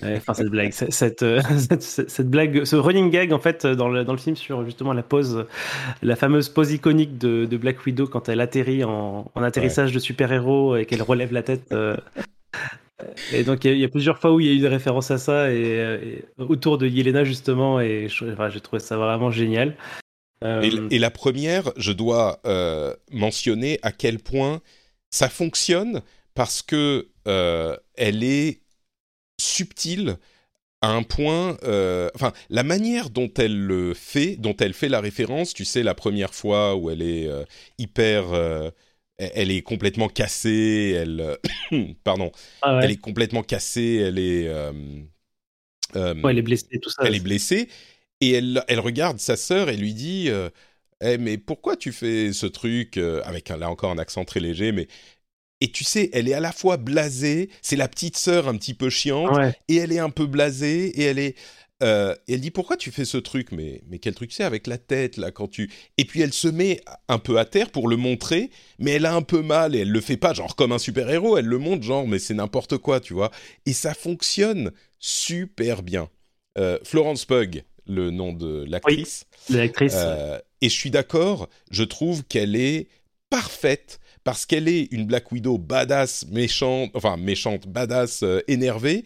enfin, cette blague, euh, cette, cette, blague, ce running gag en fait dans le, dans le film sur justement la pose, la fameuse pose iconique de, Black Widow quand elle atterrit en, en atterrissage de super-héros et qu'elle relève la tête. Euh. et donc il y, a plusieurs fois où il y a eu des références à ça et, autour de Yelena justement et j'ai trouvé ça vraiment génial. Euh, et, la première, je dois mentionner à quel point ça fonctionne parce que elle est subtile à un point, euh, enfin, la manière dont elle le fait, dont elle fait la référence, tu sais, la première fois où elle est euh, hyper, euh, elle est complètement cassée, elle, pardon, Ah elle est complètement cassée, elle est, Ouais, elle est blessée, tout ça. elle est blessée, et elle, elle regarde sa sœur et lui dit, Eh, mais pourquoi tu fais ce truc avec là encore un accent très léger, mais et tu sais, elle est à la fois blasée, c'est la petite sœur un petit peu chiante, Ouais. et elle est un peu blasée, et elle est, euh, et elle dit pourquoi tu fais ce truc, mais mais quel truc c'est avec la tête là quand tu, et puis elle se met un peu à terre pour le montrer, mais elle a un peu mal et elle le fait pas genre comme un super héros, elle le montre genre mais c'est n'importe quoi, tu vois, et ça fonctionne super bien. Euh, Florence Pugh, le nom de l'actrice. L'actrice. Euh, et je suis d'accord, je trouve qu'elle est parfaite parce qu'elle est une Black Widow badass, méchante, enfin méchante, badass, euh, énervée.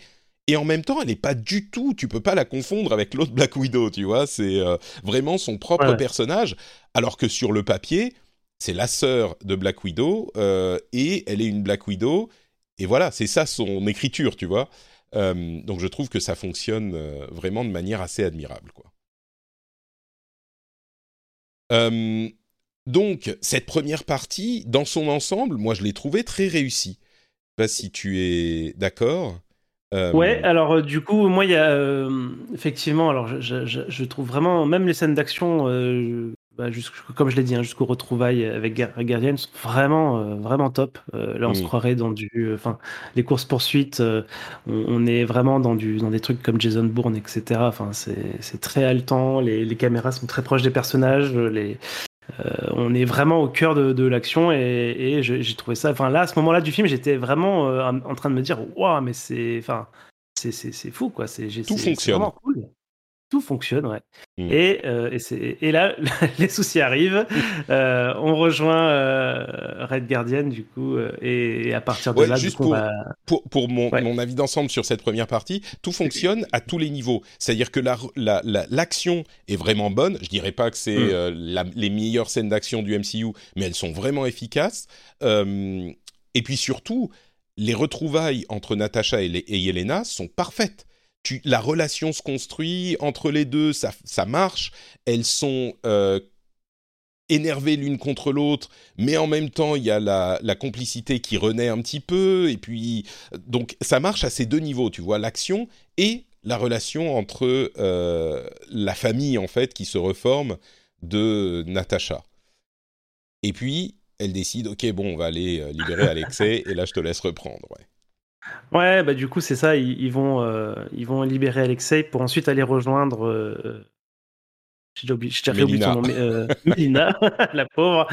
Et en même temps, elle n'est pas du tout, tu peux pas la confondre avec l'autre Black Widow, tu vois, c'est euh, vraiment son propre Ouais. personnage, alors que sur le papier, c'est la sœur de Black Widow, euh, et elle est une Black Widow, et voilà, c'est ça son écriture, tu vois. Euh, donc je trouve que ça fonctionne euh, vraiment de manière assez admirable, quoi. Euh, donc, cette première partie, dans son ensemble, moi, je l'ai trouvée très réussie. Je sais pas si tu es d'accord. Euh, Ouais, alors euh, du coup, moi, il y a euh, effectivement, alors je, je- je- je trouve vraiment, même les scènes d'action, euh, bah, comme je l'ai dit, hein, jusqu'aux retrouvailles avec Guardian, sont vraiment, vraiment top. Là, on se Mm. croirait dans du, enfin, les courses poursuites, on, on est vraiment dans du, dans des trucs comme Jason Bourne, etc. Enfin, c'est, c'est très haletant. Les, les caméras sont très proches des personnages. Les, euh, on est vraiment au cœur de, de l'action et, j'ai trouvé ça. Enfin là, à ce moment-là du film, j'étais vraiment euh, en train de me dire, waouh, mais c'est, enfin, c'est, fou quoi. Tout fonctionne. vraiment cool. Tout fonctionne, ouais. Mm. Et, euh, et, et là, les soucis arrivent. Euh, on rejoint euh, Red Guardian du coup, euh, et, et à partir de Ouais, là, juste du coup, pour- on va- pour, pour mon, Ouais. mon avis d'ensemble sur cette première partie, tout fonctionne à tous les niveaux. C'est-à-dire que la- la- la- l'action est vraiment bonne. Je dirais pas que c'est Mm. euh, la- les meilleures scènes d'action du MCU, mais elles sont vraiment efficaces. Euh, et puis surtout, les retrouvailles entre Natasha et, les- et Yelena sont parfaites. La relation se construit entre les deux, ça, ça marche. Elles sont euh, énervées l'une contre l'autre, mais en même temps, il y a la, la complicité qui renaît un petit peu. Et puis, donc, ça marche à ces deux niveaux, tu vois, l'action et la relation entre euh, la famille, en fait, qui se reforme de Natasha. Et puis, elle décide, ok, bon, on va aller euh, libérer Alexei, et là, je te laisse reprendre. Ouais, bah du coup c'est ça, ils, ils vont euh, ils vont libérer Alexei pour ensuite aller rejoindre. euh, J'ai déjà oublié, son nom, mais, euh, Mélina, la pauvre.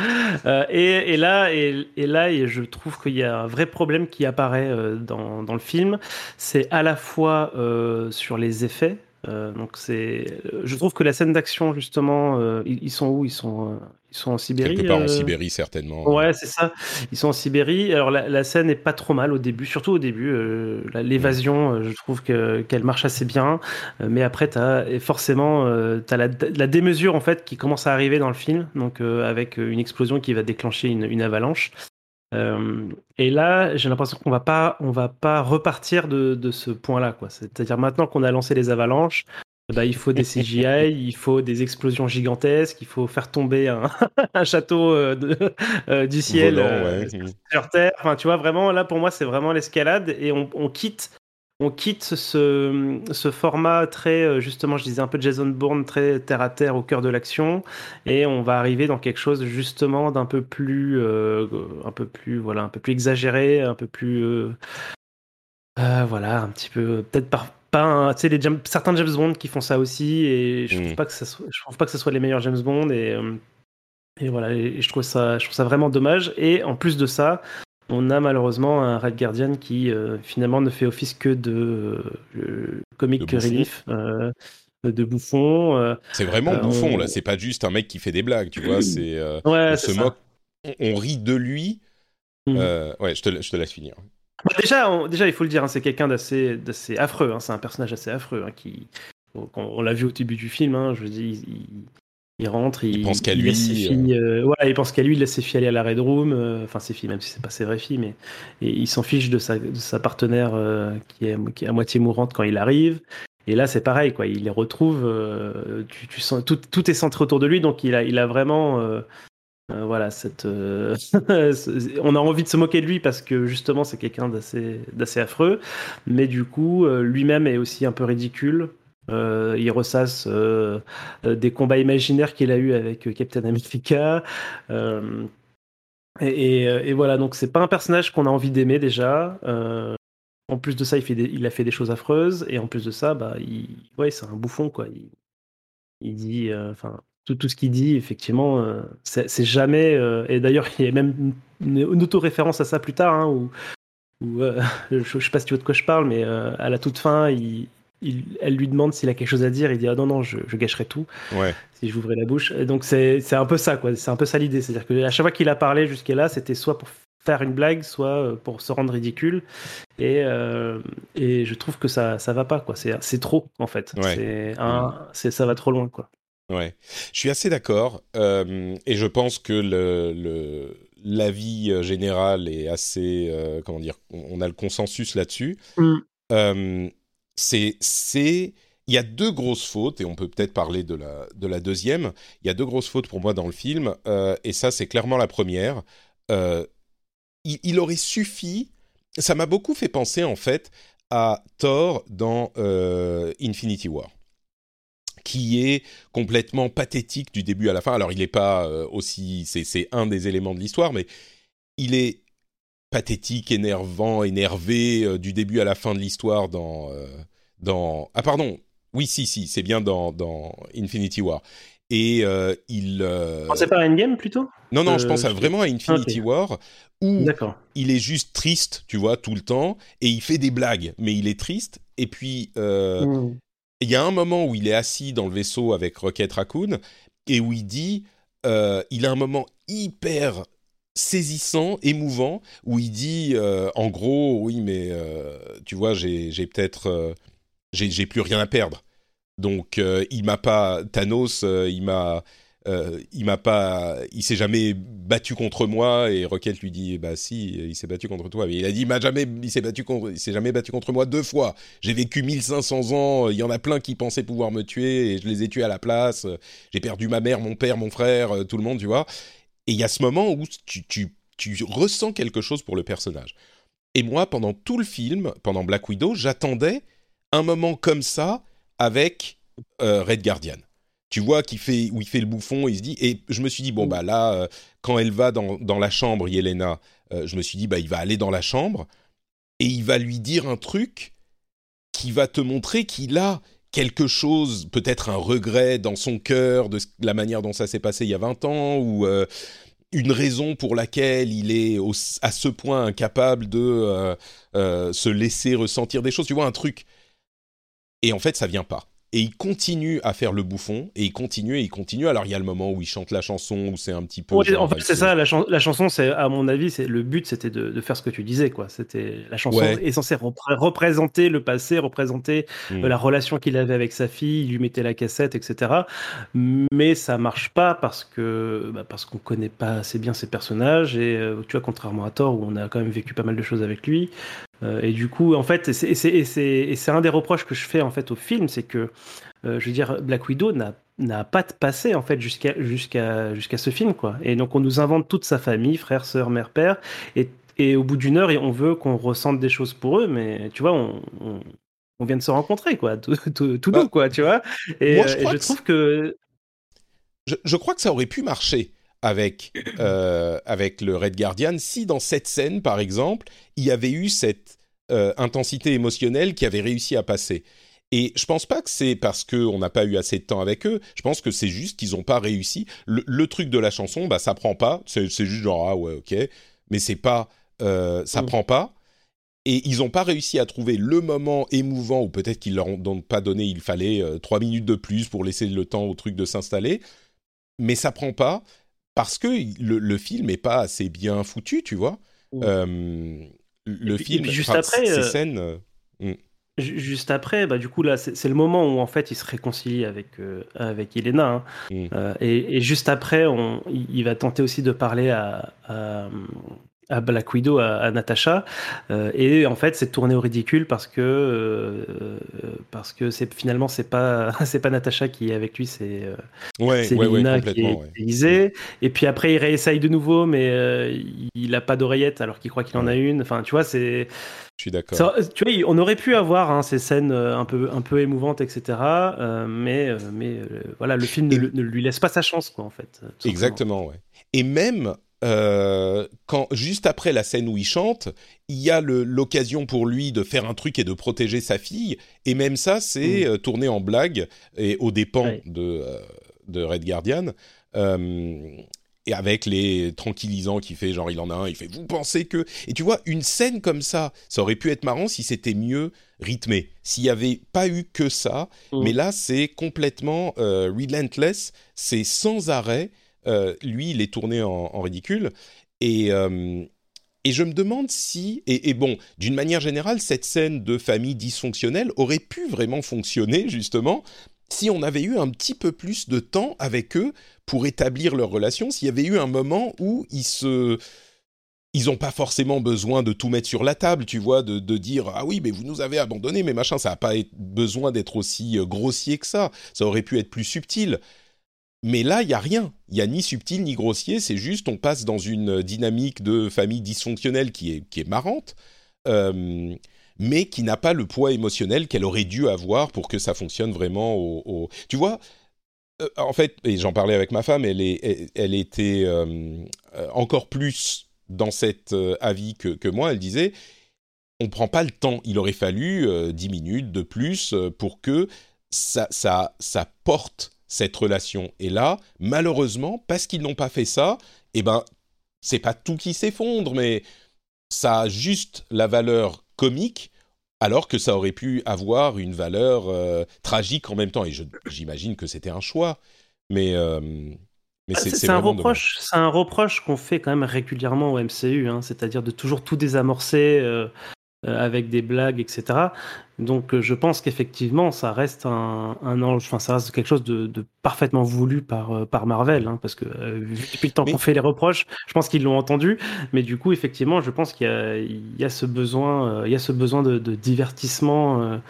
Euh, et, et là, et, et là, et je trouve qu'il y a un vrai problème qui apparaît euh, dans, dans le film. C'est à la fois sur les effets. donc c'est, je trouve que la scène d'action justement, ils, ils sont où? Ils sont, ils sont en Sibérie. Quelque part en euh, Sibérie, certainement. Ouais, c'est ça. Ils sont en Sibérie. Alors la, la scène est pas trop mal au début, surtout au début. euh, L'évasion, euh, je trouve que qu'elle marche assez bien. Mais après, t'as forcément t'as la, la démesure en fait qui commence à arriver dans le film, donc euh, avec une explosion qui va déclencher une, une avalanche. Euh, et là, j'ai l'impression qu'on va pas, on va pas repartir de, de ce point-là, quoi. C'est-à-dire maintenant qu'on a lancé les avalanches, bah, il faut des CGI, il faut des explosions gigantesques, il faut faire tomber un, un château euh, de- euh, du ciel Volant, euh, ouais. sur Terre. Enfin, tu vois, vraiment, là, pour moi, c'est vraiment l'escalade et on, on quitte. On quitte ce, ce format très, justement, je disais un peu Jason Bourne, très terre à terre au cœur de l'action, et on va arriver dans quelque chose justement d'un peu plus, un peu plus, voilà, un peu plus exagéré, un peu plus, voilà, un petit peu, peut-être par, pas, un- tu sais, les James- certains James Bond qui font ça aussi, et je Mm. trouve pas que ça soit, je trouve pas que ce soit les meilleurs James Bond, et, euh, et voilà, et, je trouve ça, je trouve ça vraiment dommage. Et en plus de ça, on a malheureusement un Red Guardian qui euh, finalement ne fait office que de euh, comic De relief, euh, de bouffon. C'est vraiment bouffon, on- là. C'est pas juste un mec qui fait des blagues, tu vois. C'est. Ouais, on se ça. moque, on, rit de lui. Mm. Ouais, je te, je te laisse finir. Bah, déjà, on- déjà, il faut le dire, hein, c'est quelqu'un d'assez, d'assez affreux. hein, c'est un personnage assez affreux hein, qui, on, on l'a vu au début du film. je dire, il, rentre, il, pense qu'à il lui, ses filles, euh, il pense qu'à lui, il laisse ses filles aller à la Red Room. euh, Enfin, ses filles, même si c'est pas ses vraies filles, mais et il s'en fiche de sa, de sa partenaire euh, qui, est, qui est à moitié mourante quand il arrive. Et là, c'est pareil, quoi. Il les retrouve. euh, tu, tu sens tout, tout est centré autour de lui, donc il a, il a vraiment. euh, voilà, cette, on a envie de se moquer de lui parce que justement c'est quelqu'un d'assez, affreux, mais du coup lui-même est aussi un peu ridicule. il ressasse des combats imaginaires qu'il a eu avec Captain America. Et, et, voilà, donc c'est pas un personnage qu'on a envie d'aimer déjà. en plus de ça, il, fait il a fait des choses affreuses, et en plus de ça, bah, il, ouais, c'est un bouffon quoi. Il, il dit, enfin, tout, tout, ce qu'il dit, effectivement, euh, c'est jamais. Euh, et d'ailleurs, il y a même une, une auto-référence à ça plus tard, hein, où, où euh, je, ne sais pas si tu vois de quoi je parle, mais à la toute fin, il, il, elle lui demande s'il a quelque chose à dire. Il dit Ah non, non, je, je gâcherai tout ouais. si j'ouvrais la bouche. Et donc, c'est un peu ça, quoi. C'est un peu ça l'idée. C'est-à-dire qu'à chaque fois qu'il a parlé jusqu'à là, c'était soit pour faire une blague, soit pour se rendre ridicule. Et, euh, et je trouve que ça ça va pas, quoi. C'est trop, en fait. Ouais. C'est ça va trop loin, quoi. Ouais, je suis assez d'accord euh, et je pense que le, le l'avis euh, général est assez euh, comment dire, on a le consensus là-dessus. Mm. Euh, c'est c'est il y a deux grosses fautes et on peut peut-être parler de la de la deuxième. Il y a deux grosses fautes pour moi dans le film et ça c'est clairement la première. Il, il, aurait suffi, ça m'a beaucoup fait penser en fait à Thor dans Infinity War qui est complètement pathétique du début à la fin. Alors, il n'est pas euh, aussi. C'est un des éléments de l'histoire, mais il est pathétique, énervant, énervé euh, du début à la fin de l'histoire dans, euh, dans. Ah, pardon. Oui, si, si, c'est bien dans, dans Infinity War. Et euh, il. C'est pas Endgame plutôt? Non, non, je pense à, vraiment à Infinity okay. War où il est juste triste, tu vois, tout le temps, et il fait des blagues, mais il est triste. Et puis, mm il y a un moment où il est assis dans le vaisseau avec Rocket Raccoon et où il dit, euh, il a un moment hyper saisissant, émouvant, où il dit, euh, en gros, oui, mais euh, tu vois, j'ai peut-être, j'ai plus rien à perdre. Donc, il m'a pas, Thanos, il m'a, euh, il m'a pas, il s'est jamais battu contre moi et Rocket lui dit bah si, il s'est battu contre toi. Mais il a dit il m'a jamais, il s'est battu il s'est jamais battu contre moi deux fois. J'ai vécu 1500 ans, il y en a plein qui pensaient pouvoir me tuer et je les ai tués à la place. J'ai perdu ma mère, mon père, mon frère, euh, tout le monde, tu vois. Et il y a ce moment où tu ressens quelque chose pour le personnage. Et moi, pendant tout le film, pendant Black Widow, j'attendais un moment comme ça avec euh, Red Guardian tu vois qu'il fait où il fait le bouffon il se dit et je me suis dit bon bah là euh, quand elle va dans, dans la chambre Yelena euh, je me suis dit bah il va aller dans la chambre et il va lui dire un truc qui va te montrer qu'il a quelque chose peut-être un regret dans son cœur de la manière dont ça s'est passé il y a 20 ans ou euh, une raison pour laquelle il est à ce point incapable de se laisser ressentir des choses. Tu vois un truc. Et en fait ça vient pas et il continue à faire le bouffon et il continue et il continue alors il y a le moment où il chante la chanson où c'est un petit peu en fait c'est ça la, chan la chanson c'est à mon avis c'est le but c'était de, de, faire ce que tu disais quoi c'était la chanson ouais. est censée repré représenter le passé représenter mm. la relation qu'il avait avec sa fille il lui mettait la cassette etc mais ça marche pas parce que bah, parce qu'on connaît pas assez bien ses personnages et euh, tu vois contrairement à Thor où on a quand même vécu pas mal de choses avec lui euh, et du coup, en fait, c'est un des reproches que je fais en fait au film, c'est que, euh, je veux dire, Black Widow n'a pas de passé en fait jusqu'à jusqu'à jusqu'à ce film quoi. Et donc on nous invente toute sa famille, frère, sœur, mère, père, et, et au bout d'une heure, on veut qu'on ressente des choses pour eux, mais tu vois, on, on, on vient de se rencontrer quoi, tout, tout, tout bah, quoi, tu vois. Et, moi, je, et je trouve que je, je crois que ça aurait pu marcher avec, euh, avec le Red Guardian si dans cette scène, par exemple, il y avait eu cette euh, intensité émotionnelle qui avait réussi à passer. Et je pense pas que c'est parce qu'on n'a pas eu assez de temps avec eux. Je pense que c'est juste qu'ils n'ont pas réussi. Le, le, truc de la chanson, bah ça prend pas. C'est juste genre ah ouais ok, mais c'est pas euh, ça mmh. prend pas. Et ils n'ont pas réussi à trouver le moment émouvant, ou peut-être qu'ils leur ont pas donné, il fallait trois minutes de plus pour laisser le temps au truc de s'installer. Mais ça prend pas parce que le, le, film est pas assez bien foutu, tu vois. Mmh. Euh, le puis, film, juste après, ces scènes. Euh, mm. Juste après, bah, du coup, là, c'est le moment où en fait il se réconcilie avec, euh, avec Elena. Hein. Mm. Euh, et, et, juste après, on, il va tenter aussi de parler à, à, à Black Widow, à, Natasha, et en fait c'est tourné au ridicule parce que parce que c'est finalement c'est pas c'est pas Natasha qui est avec lui, c'est ouais, c'est Lina qui est utilisée. Et puis après il réessaye de nouveau, mais il a pas d'oreillette alors qu'il croit qu'il en a une. Enfin tu vois c'est je suis d'accord. Tu vois, on aurait pu avoir hein, ces scènes un peu, un peu émouvantes, etc. mais, mais voilà, le film ne, ne, lui laisse pas sa chance, quoi, en fait. Exactement, ouais. Et même euh, quand juste après la scène où il chante, il y a l'occasion pour lui de faire un truc et de protéger sa fille. Et même ça, c'est mm. euh, tourné en blague et aux dépens de, euh, de Red Guardian. et avec les tranquillisants qui fait genre il en a un, il fait vous pensez que et tu vois une scène comme ça, ça aurait pu être marrant si c'était mieux rythmé, s'il n'y avait pas eu que ça. Mm. Mais là c'est complètement relentless, c'est sans arrêt lui, il est tourné en, ridicule. Et, euh, et je me demande si, et, bon, d'une manière générale, cette scène de famille dysfonctionnelle aurait pu vraiment fonctionner, justement, si on avait eu un petit peu plus de temps avec eux pour établir leur relation, s'il y avait eu un moment où ils se... Ils n'ont pas forcément besoin de tout mettre sur la table, tu vois, de, de dire ah oui mais vous nous avez abandonné mais machin, ça n'a pas besoin d'être aussi euh, grossier que ça. Ça aurait pu être plus subtil. Mais là, il y a rien. Il y a ni subtil ni grossier. C'est juste, on passe dans une dynamique de famille dysfonctionnelle qui est qui est marrante, euh, mais qui n'a pas le poids émotionnel qu'elle aurait dû avoir pour que ça fonctionne vraiment au. Tu vois, euh, en fait, et j'en parlais avec ma femme, elle était euh, encore plus dans cet avis que, moi. Elle disait, on prend pas le temps. Il aurait fallu dix minutes de plus pour que ça porte cette relation. Et là, malheureusement, parce qu'ils n'ont pas fait ça, eh ben, c'est pas tout qui s'effondre, mais ça a juste la valeur comique, alors que ça aurait pu avoir une valeur euh, tragique en même temps. Et j'imagine que c'était un choix, mais. Euh, mais ah, c'est un reproche, c'est un reproche qu'on fait quand même régulièrement au MCU, hein, c'est-à-dire de toujours tout désamorcer, euh, avec des blagues, etc. Donc euh, je pense qu'effectivement ça reste un, un enfin ça reste quelque chose de, de parfaitement voulu par euh, par Marvel, hein, parce que depuis le temps qu'on fait les reproches, je pense qu'ils l'ont entendu. Mais du coup effectivement, je pense qu'il y a il y a ce besoin, il y a ce besoin de, de divertissement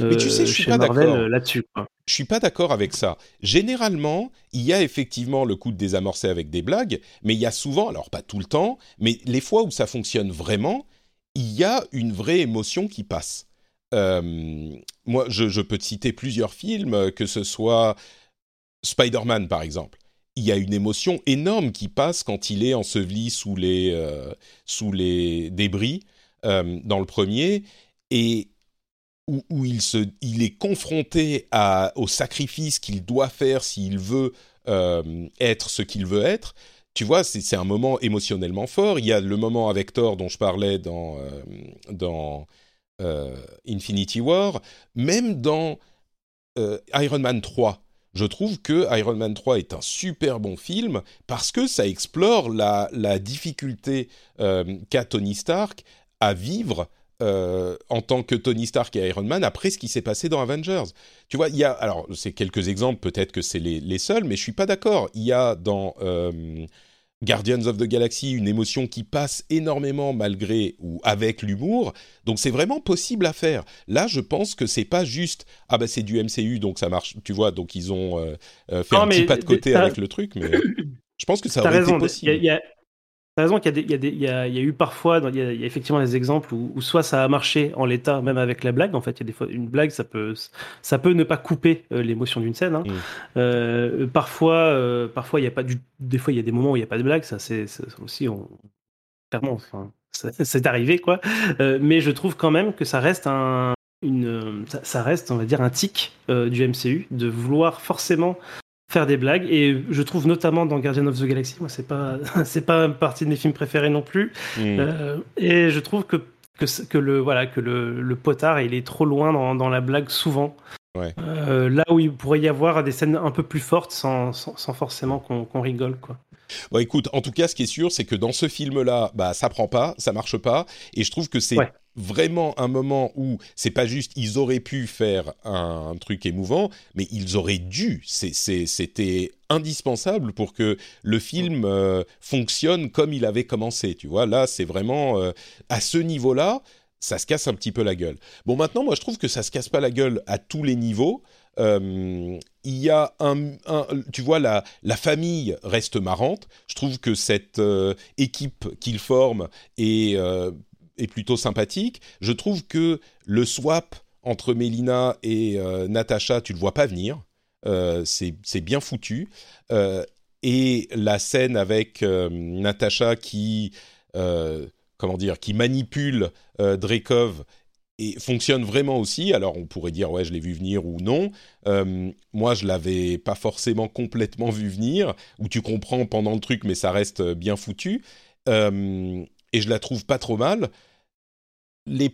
mais tu sais, je suis pas Marvel là-dessus. Je suis pas d'accord avec ça. Généralement, il y a effectivement le coup de désamorcer avec des blagues, mais il y a souvent, alors pas tout le temps, mais les fois où ça fonctionne vraiment, il y a une vraie émotion qui passe. Euh, moi, je, peux te citer plusieurs films, que ce soit Spider-Man par exemple. Il y a une émotion énorme qui passe quand il est enseveli sous les, euh, sous les débris euh, dans le premier et où, il, se, il est confronté au sacrifice qu'il doit faire s'il veut être ce qu'il veut être tu vois, c'est un moment émotionnellement fort. Il y a le moment avec Thor dont je parlais dans, euh, dans euh, Infinity War. Même dans euh, Iron Man 3, je trouve que Iron Man 3 est un super bon film parce que ça explore la, difficulté qu'a Tony Stark à vivre en tant que Tony Stark et Iron Man après ce qui s'est passé dans Avengers. Tu vois, il y a, alors c'est quelques exemples, peut-être que c'est les, les, seuls, mais je suis pas d'accord. Il y a dans Guardians of the Galaxy une émotion qui passe énormément malgré ou avec l'humour. Donc c'est vraiment possible à faire. Là, je pense que c'est pas juste ah bah c'est du MCU donc ça marche, tu vois. Donc ils ont euh, euh, fait un petit pas de côté avec le truc, mais je pense que ça aurait été possible. Y a, T'as raison qu'il y, a eu parfois, il y, a, effectivement des exemples où, soit ça a marché en l'état, même avec la blague. En fait, il y a des fois une blague, ça peut, ça peut ne pas couper euh, l'émotion d'une scène. Hein. Mm. Euh, parfois, euh, parfois il y a pas du, des fois il y a des moments où il n'y a pas de blague. Ça, c'est aussi, on, clairement, enfin, c'est arrivé quoi. mais je trouve quand même que ça reste un, une, ça, reste, on va dire, un tic du MCU de vouloir forcément faire des blagues. Et je trouve notamment dans Guardian of the Galaxy moi c'est pas c'est pas une partie de mes films préférés non plus. Hmm. euh, et je trouve que que, que le voilà que le, le, potard il est trop loin dans, dans la blague souvent. Euh, là où il pourrait y avoir des scènes un peu plus fortes sans, sans, forcément qu'on rigole quoi Bon, écoute, en tout cas, ce qui est sûr, c'est que dans ce film-là, bah, ça prend pas, ça marche pas, et je trouve que c'est vraiment un moment où c'est pas juste ils auraient pu faire un, truc émouvant, mais ils auraient dû. C'était indispensable pour que le film euh, fonctionne comme il avait commencé. Tu vois, là, c'est vraiment euh, à ce niveau-là, ça se casse un petit peu la gueule. Bon, maintenant, moi, je trouve que ça se casse pas la gueule à tous les niveaux. Euh, il y a un, tu vois, la, la famille reste marrante. Je trouve que cette équipe qu'ils forment est est plutôt sympathique. Je trouve que le swap entre Melina et euh, Natasha, tu le vois pas venir. Euh, c'est bien foutu. Euh, et la scène avec Natasha qui, comment dire, qui manipule Drekov et fonctionne vraiment aussi. Alors on pourrait dire ouais je l'ai vu venir ou non. moi je l'avais pas forcément complètement vu venir. Ou tu comprends pendant le truc mais ça reste bien foutu et je la trouve pas trop mal. Les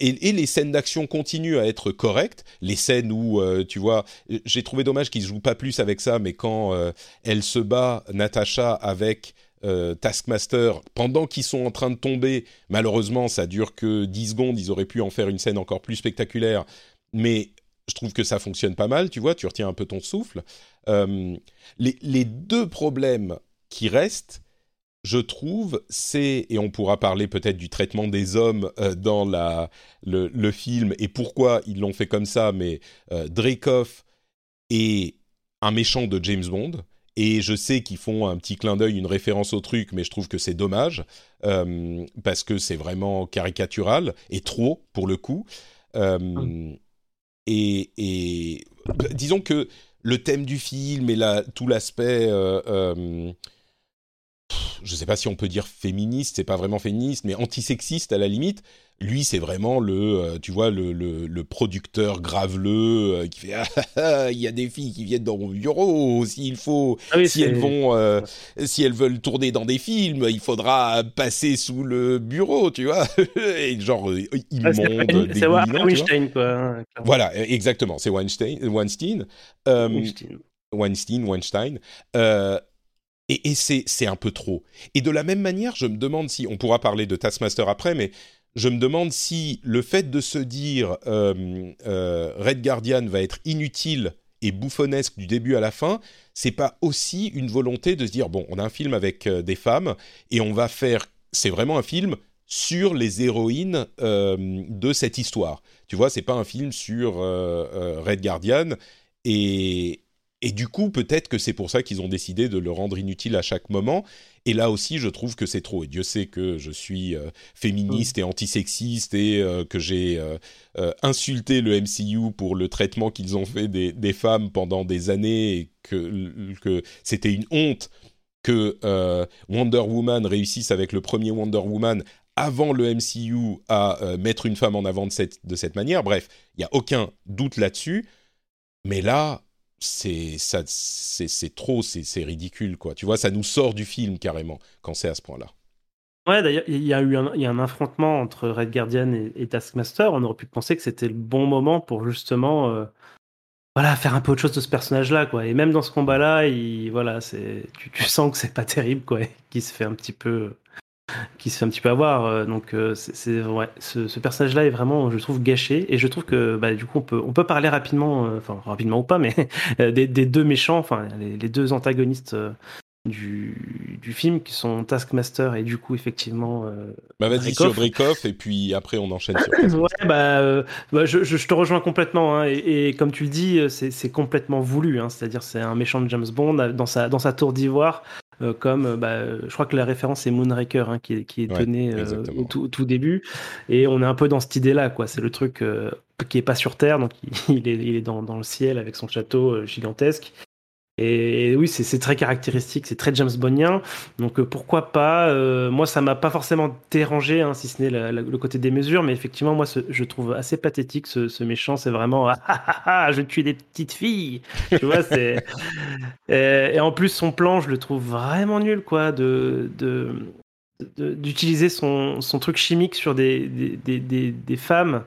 et, les scènes d'action continuent à être correctes. Les scènes où euh, tu vois, j'ai trouvé dommage qu'ils jouent pas plus avec ça, mais quand euh, elle se bat Natasha avec euh, Taskmaster pendant qu'ils sont en train de tomber, malheureusement ça dure que 10 secondes. Ils auraient pu en faire une scène encore plus spectaculaire, mais je trouve que ça fonctionne pas mal. Tu vois, tu retiens un peu ton souffle. les, les deux problèmes qui restent je trouve, c'est, et on pourra parler peut-être du traitement des hommes euh, dans la, le, film et pourquoi ils l'ont fait comme ça, mais euh, Dreykov est un méchant de James Bond. Et je sais qu'ils font un petit clin d'œil, une référence au truc, mais je trouve que c'est dommage, euh, parce que c'est vraiment caricatural, et trop, pour le coup. Hum. et, et, disons que le thème du film et la, tout l'aspect je ne sais pas si on peut dire féministe, c'est pas vraiment féministe, mais antisexiste à la limite. Lui, c'est vraiment le, euh, tu vois, le, le, producteur graveleux euh, qui fait ah, ah, ah, il y a des filles qui viennent dans mon bureau s'il faut, ah si elles vont, euh, si elles veulent tourner dans des films, il faudra passer sous le bureau, tu vois, et genre immonde, c'est Weinstein quoi. Hein, voilà, exactement, c'est Weinstein, Weinstein, Weinstein, Weinstein, Weinstein. Et, c'est un peu trop. Et de la même manière, je me demande si, on pourra parler de Taskmaster après, mais je me demande si le fait de se dire euh, euh, Red Guardian va être inutile et bouffonnesque du début à la fin, c'est pas aussi une volonté de se dire bon, on a un film avec euh, des femmes et on va faire, c'est vraiment un film sur les héroïnes de cette histoire. Tu vois, c'est pas un film sur Red Guardian et, et du coup, peut-être que c'est pour ça qu'ils ont décidé de le rendre inutile à chaque moment. Et là aussi, je trouve que c'est trop. Et Dieu sait que je suis euh, féministe et antisexiste et euh, que j'ai euh, insulté le MCU pour le traitement qu'ils ont fait des, femmes pendant des années et que, c'était une honte que Wonder Woman réussisse avec le premier Wonder Woman avant le MCU à mettre une femme en avant de cette, de cette manière. Bref, il n'y a aucun doute là-dessus. Mais là, c'est ça c'est trop c'est ridicule quoi. Tu vois ça nous sort du film carrément quand c'est à ce point là ouais d'ailleurs il y a eu un, y a un affrontement entre Red Guardian et, Taskmaster. On aurait pu penser que c'était le bon moment pour justement euh, voilà faire un peu autre chose de ce personnage là quoi. Et même dans ce combat là il voilà tu, tu, sens que c'est pas terrible quoi qui se fait un petit peu qui se fait un petit peu avoir. Euh, donc euh, c'est ouais, ce, personnage-là est vraiment, je trouve, gâché. Et je trouve que bah, du coup, on peut, on peut parler rapidement, euh, enfin rapidement ou pas, mais des, deux méchants, enfin les, deux antagonistes. Du, du, film qui sont Taskmaster et du coup effectivement bah vas-y sur Breakoff et puis après on enchaîne sur ouais bah, bah je, je, te rejoins complètement hein, et, comme tu le dis c'est complètement voulu hein, c'est-à-dire c'est un méchant de James Bond dans sa dans sa tour d'ivoire euh, comme euh, bah, je crois que la référence c'est Moonraker hein, qui, est, qui est donnée euh, au tout, début. Et on est un peu dans cette idée là quoi. C'est le truc qui est pas sur terre donc il, est, il est dans, dans, le ciel avec son château gigantesque et, oui, c'est très caractéristique, c'est très James Bondien. Donc euh, pourquoi pas euh, Moi, ça m'a pas forcément dérangé, hein, si ce n'est le côté des mesures, mais effectivement, moi, je trouve assez pathétique ce, méchant. C'est vraiment ah, ah, ah, ah, je tue des petites filles. Tu vois, et, en plus son plan, je le trouve vraiment nul, quoi, d'utiliser son, truc chimique sur des femmes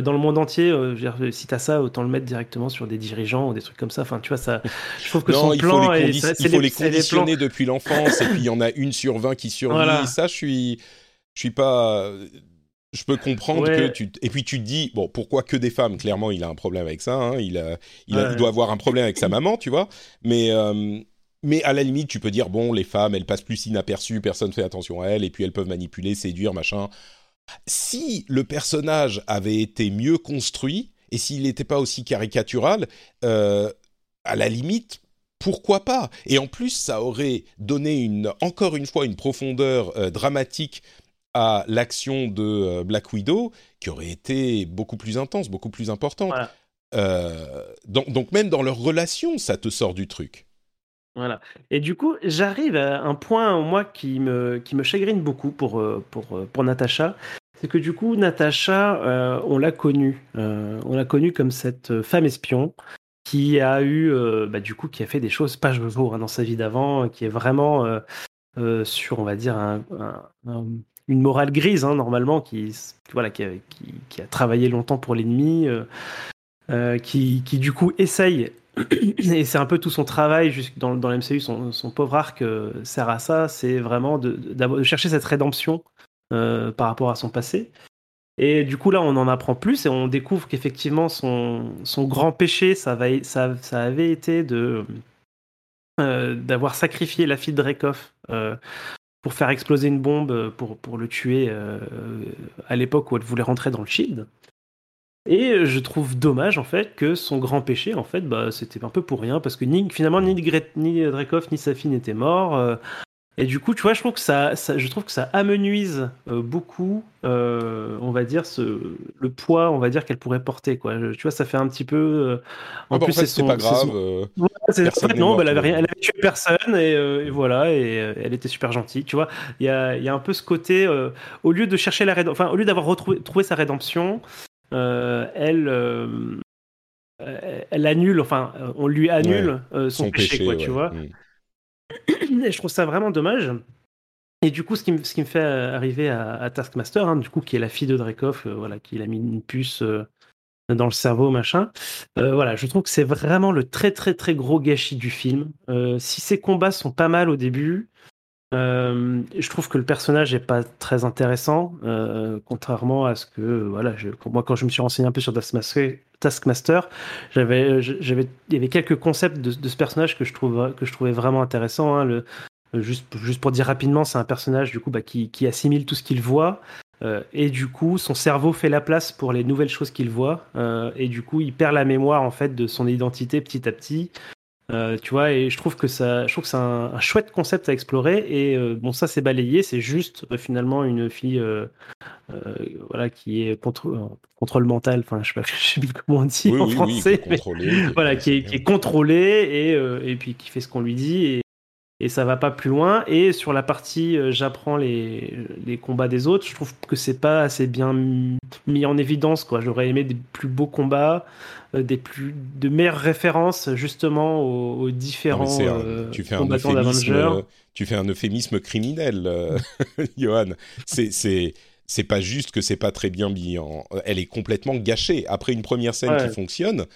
dans le monde entier. Euh, dire, si t'as ça, autant le mettre directement sur des dirigeants ou des trucs comme ça. Enfin, tu vois, ça. Je trouve que son il plan, faut les, il faut les conditionner depuis l'enfance, et puis il y en a une sur 20 qui survit. Ça, je suis, je suis pas. Je peux comprendre que tu et puis tu te dis bon pourquoi que des femmes? Clairement il a un problème avec ça hein. il, a, il, doit avoir un problème avec sa maman tu vois mais mais à la limite, tu peux dire bon, les femmes, elles passent plus inaperçues, personne fait attention à elles, et puis elles peuvent manipuler, séduire, machin. Si le personnage avait été mieux construit et s'il n'était pas aussi caricatural, euh, à la limite, pourquoi pas? Et en plus, ça aurait donné une, encore une fois une profondeur euh, dramatique à l'action de euh, Black Widow qui aurait été beaucoup plus intense, beaucoup plus importante. donc, donc, même dans leur relation, ça te sort du truc. Voilà. Et du coup, j'arrive à un point, moi, qui me, qui me chagrine beaucoup pour, euh, pour, euh, pour Natacha. C'est que du coup, Natacha, euh, on l'a connue. on l'a connue comme cette femme espion qui a eu, bah, du coup, qui a fait des choses pas jour hein, dans sa vie d'avant, qui est vraiment sur, on va dire, une morale grise, hein, normalement, qui, voilà, qui, a, qui, a travaillé longtemps pour l'ennemi, qui, qui, du coup, essaye et c'est un peu tout son travail dans, dans l'MCU, son, pauvre arc euh, sert à ça, c'est vraiment de, chercher cette rédemption euh, par rapport à son passé. Et du coup là, on en apprend plus et on découvre qu'effectivement son, grand péché, ça, va, ça, ça avait été euh, d'avoir sacrifié la fille de Dreykov pour faire exploser une bombe pour, pour le tuer à l'époque où elle voulait rentrer dans le Shield. Et je trouve dommage en fait que son grand péché en fait bah c'était un peu pour rien parce que ni finalement ni, ni Drekov ni sa fille n'étaient morts euh, et du coup tu vois je trouve que ça, je trouve que ça amenuise euh, beaucoup euh, on va dire ce le poids on va dire qu'elle pourrait porter quoi. Tu vois ça fait un petit peu en plus c'est pas grave non bah, elle avait rien elle avait tué personne et, voilà et elle était super gentille tu vois. Il y a, y a un peu ce côté au lieu de chercher la rédemption enfin au lieu d'avoir retrouvé trouvé sa rédemption euh, elle, euh, elle annule, enfin, on lui annule euh, son, péché, quoi, tu vois. Mm. Et je trouve ça vraiment dommage. Et du coup, ce qui, me, ce qui me fait arriver à, Taskmaster, hein, du coup, qui est la fille de Dreykov, voilà, qui a mis une puce dans le cerveau, machin. voilà, je trouve que c'est vraiment le très très très gros gâchis du film. si ces combats sont pas mal au début, euh, je trouve que le personnage est pas très intéressant, euh, contrairement à ce que voilà, moi quand je me suis renseigné un peu sur Taskmaster, j'avais, j'avais, il y avait quelques concepts de, ce personnage que je trouve que je trouvais vraiment intéressant. Hein, juste, pour dire rapidement, c'est un personnage du coup bah, qui, qui, assimile tout ce qu'il voit. Euh, et du coup, son cerveau fait la place pour les nouvelles choses qu'il voit, et du coup, il perd la mémoire en fait de son identité petit à petit. Euh, tu vois, et je trouve que ça, je trouve que c'est un, chouette concept à explorer. Et euh, bon, ça c'est balayé, c'est juste euh, finalement une fille, voilà, qui est contre, contrôle mental. Enfin, je sais pas, je sais plus comment on dit en français, mais voilà, qui est, qui est, contrôlée et, et puis qui fait ce qu'on lui dit. Et, et ça va pas plus loin. Et sur la partie j'apprends les, les, combats des autres, je trouve que c'est pas assez bien mis en évidence. Quoi. J'aurais aimé des plus beaux combats, des plus de meilleures références justement aux, différents euh, tu fais combattants d'Avengers. Tu fais un euphémisme criminel, euh, Johan. C'est c'est c'est pas juste que c'est pas très bien en... Elle est complètement gâchée. Après une première scène qui fonctionne,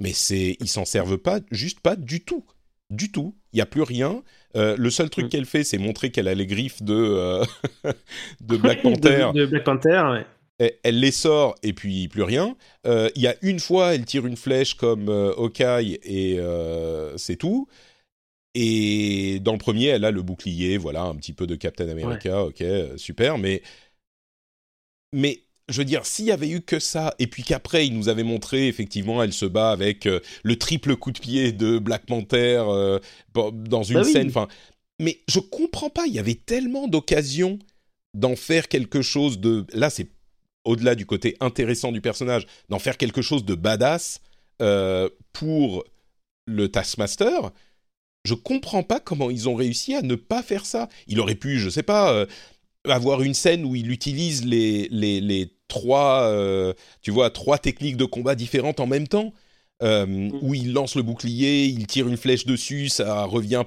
mais c'est ils s'en servent pas, juste pas du tout, du tout. Il y a plus rien. le seul truc mm. qu'elle fait, c'est montrer qu'elle a les griffes de de Black Panther. de, de, Black Panther, ouais elle les sort et puis plus rien. Euh, il y a une fois, elle tire une flèche comme euh, Hawkeye et euh, c'est tout. Et dans le premier, elle a le bouclier, voilà, un petit peu de Captain America, ok, super. Mais, mais je veux dire, s'il y avait eu que ça, et puis qu'après, il nous avait montré, effectivement, elle se bat avec le triple coup de pied de Black Panther dans une bah scène, enfin. Mais je comprends pas, il y avait tellement d'occasions d'en faire quelque chose de. Là, c'est au-delà du côté intéressant du personnage, d'en faire quelque chose de badass euh, pour le Taskmaster, je comprends pas comment ils ont réussi à ne pas faire ça. Il aurait pu, je sais pas, euh, avoir une scène où il utilise les, les, trois, euh, tu vois, trois techniques de combat différentes en même temps. Euh, mm. où il lance le bouclier, il tire une flèche dessus, ça revient,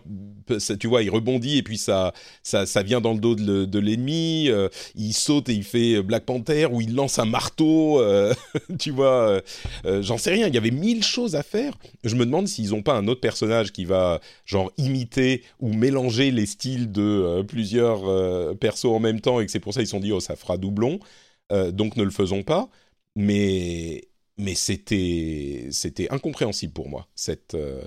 ça, tu vois, il rebondit et puis ça, ça, ça vient dans le dos de, l'ennemi. Euh, il saute et il fait Black Panther, où il lance un marteau, euh, tu vois. J'en sais rien. Il y avait mille choses à faire. Je me demande s'ils n'ont pas un autre personnage qui va genre imiter ou mélanger les styles de plusieurs persos en même temps et que c'est pour ça ils se sont dit oh ça fera doublon. donc ne le faisons pas. Mais mais c'était c'était incompréhensible pour moi. Cette euh,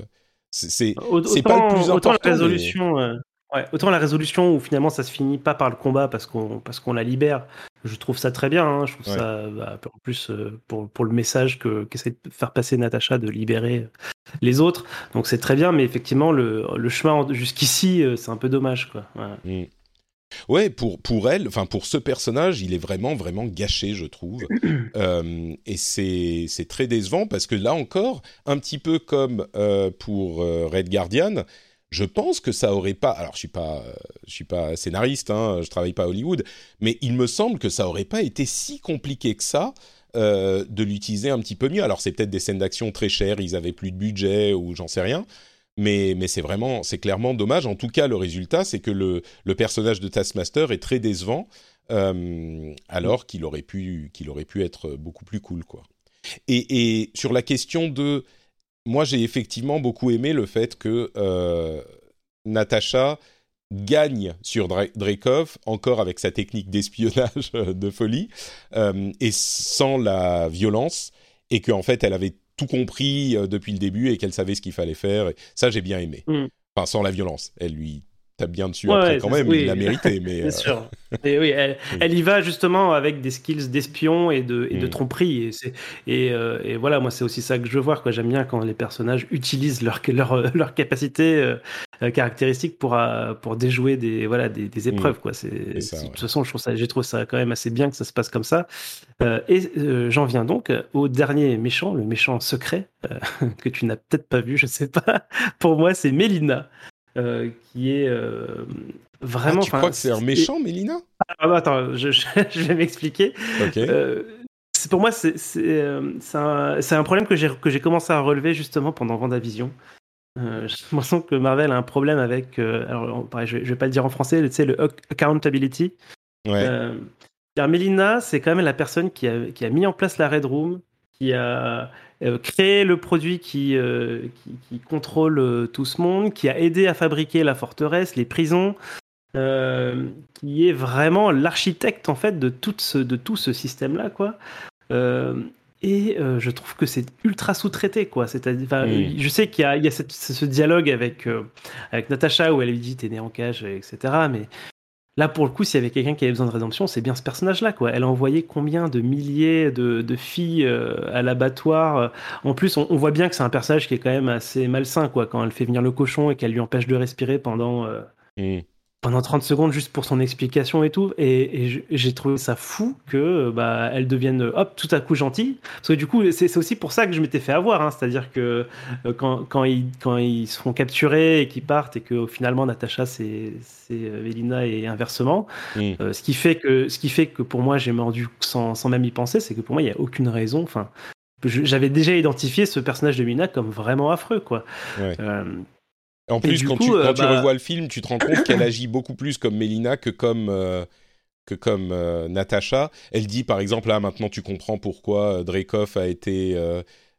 c'est c'est pas le plus important. Autant la résolution, euh, ouais, autant la résolution où finalement ça se finit pas par le combat parce qu'on parce qu'on la libère. Je trouve ça très bien. Hein. je trouve ça bah, en plus euh, pour, pour le message que qu'essaie de faire passer Natacha de libérer les autres. Donc c'est très bien, mais effectivement le, le chemin jusqu'ici c'est un peu dommage quoi. Mm. Ouais, pour, pour elle, enfin pour ce personnage, il est vraiment, vraiment gâché, je trouve. Euh, et c'est, très décevant parce que là encore, un petit peu comme euh, pour euh, Red Guardian, je pense que ça aurait pas. Alors, je suis pas, je suis pas scénariste, hein, je travaille pas à Hollywood, mais il me semble que ça aurait pas été si compliqué que ça de l'utiliser un petit peu mieux. Alors, c'est peut-être des scènes d'action très chères, ils avaient plus de budget ou j'en sais rien mais, c'est vraiment, c'est clairement dommage. En tout cas, le résultat, c'est que le, personnage de Taskmaster est très décevant, euh, alors qu'il aurait pu, qu'il aurait pu être beaucoup plus cool, quoi. Et, sur la question de, moi, j'ai effectivement beaucoup aimé le fait que euh, Natasha gagne sur Dreykov, encore avec sa technique d'espionnage de folie, euh, et sans la violence, et qu'en fait, elle avait tout compris euh, depuis le début et qu'elle savait ce qu'il fallait faire. ça, j'ai bien aimé. Mm. Enfin, sans la violence. Elle lui tape bien dessus après quand même, il l'a mérité. Mais, Bien euh, sûr. Et oui, elle, y va justement avec des skills d'espion et de, et de mm. tromperie. Et, euh, et, voilà, moi, c'est aussi ça que je veux voir. J'aime bien quand les personnages utilisent leur, leur, leur capacité euh, caractéristiques pour, pour déjouer des, voilà, des, des mm. épreuves. De toute façon, je trouve ça, j'ai trouvé ça quand même assez bien que ça se passe comme ça. Et j'en viens donc au dernier méchant, le méchant secret, que tu n'as peut-être pas vu, je sais pas. Pour moi, c'est Mélina, qui est vraiment. Ah, tu crois que c'est un méchant, Mélina? Ah, bah, Attends, je, je, vais m'expliquer. c'est pour moi, c'est, un, problème que j'ai, commencé à relever justement pendant Vendavision. Euh, j'ai l'impression que Marvel a un problème avec. Euh, alors, pareil, je, vais pas le dire en français, tu sais, le accountability. Ouais. Euh, Melina, c'est quand même la personne qui a, qui a, mis en place la Red Room, qui a euh, créé le produit qui, qui, qui, contrôle tout ce monde, qui a aidé à fabriquer la forteresse, les prisons, qui est vraiment l'architecte en fait de tout ce, de tout ce système-là, quoi. Et euh, je trouve que c'est ultra sous-traité, quoi. C'est-à-dire, je sais qu'il y a, il y a ce dialogue avec euh, avec Natacha où elle lui dit t'es né en cage, etc. Mais là, pour le coup, s'il y avait quelqu'un qui avait besoin de rédemption, c'est bien ce personnage-là, quoi. Elle a envoyé combien de milliers de, filles euh, à l'abattoir. En plus, on, voit bien que c'est un personnage qui est quand même assez malsain, quoi. Quand elle fait venir le cochon et qu'elle lui empêche de respirer pendant. Mm pendant 30 secondes juste pour son explication et tout. Et, j'ai trouvé ça fou que bah, elle devienne hop tout à coup gentille. Parce que du coup, c'est aussi pour ça que je m'étais fait avoir. Hein. C'est-à-dire que euh, quand, quand, ils, quand ils se font capturer et qu'ils partent et que finalement Natacha c'est Elina et inversement, euh, ce, qui fait que, ce qui fait que pour moi j'ai mordu sans, sans même y penser, c'est que pour moi il n'y a aucune raison. Enfin, j'avais déjà identifié ce personnage de Mina comme vraiment affreux quoi. Euh, en plus, quand, tu, quand tu, bah revois le film, tu te rends compte qu'elle agit beaucoup plus comme Mélina que comme, euh, que comme euh, Natasha. Elle dit, par exemple, là, maintenant, tu comprends pourquoi euh, Dreykov a été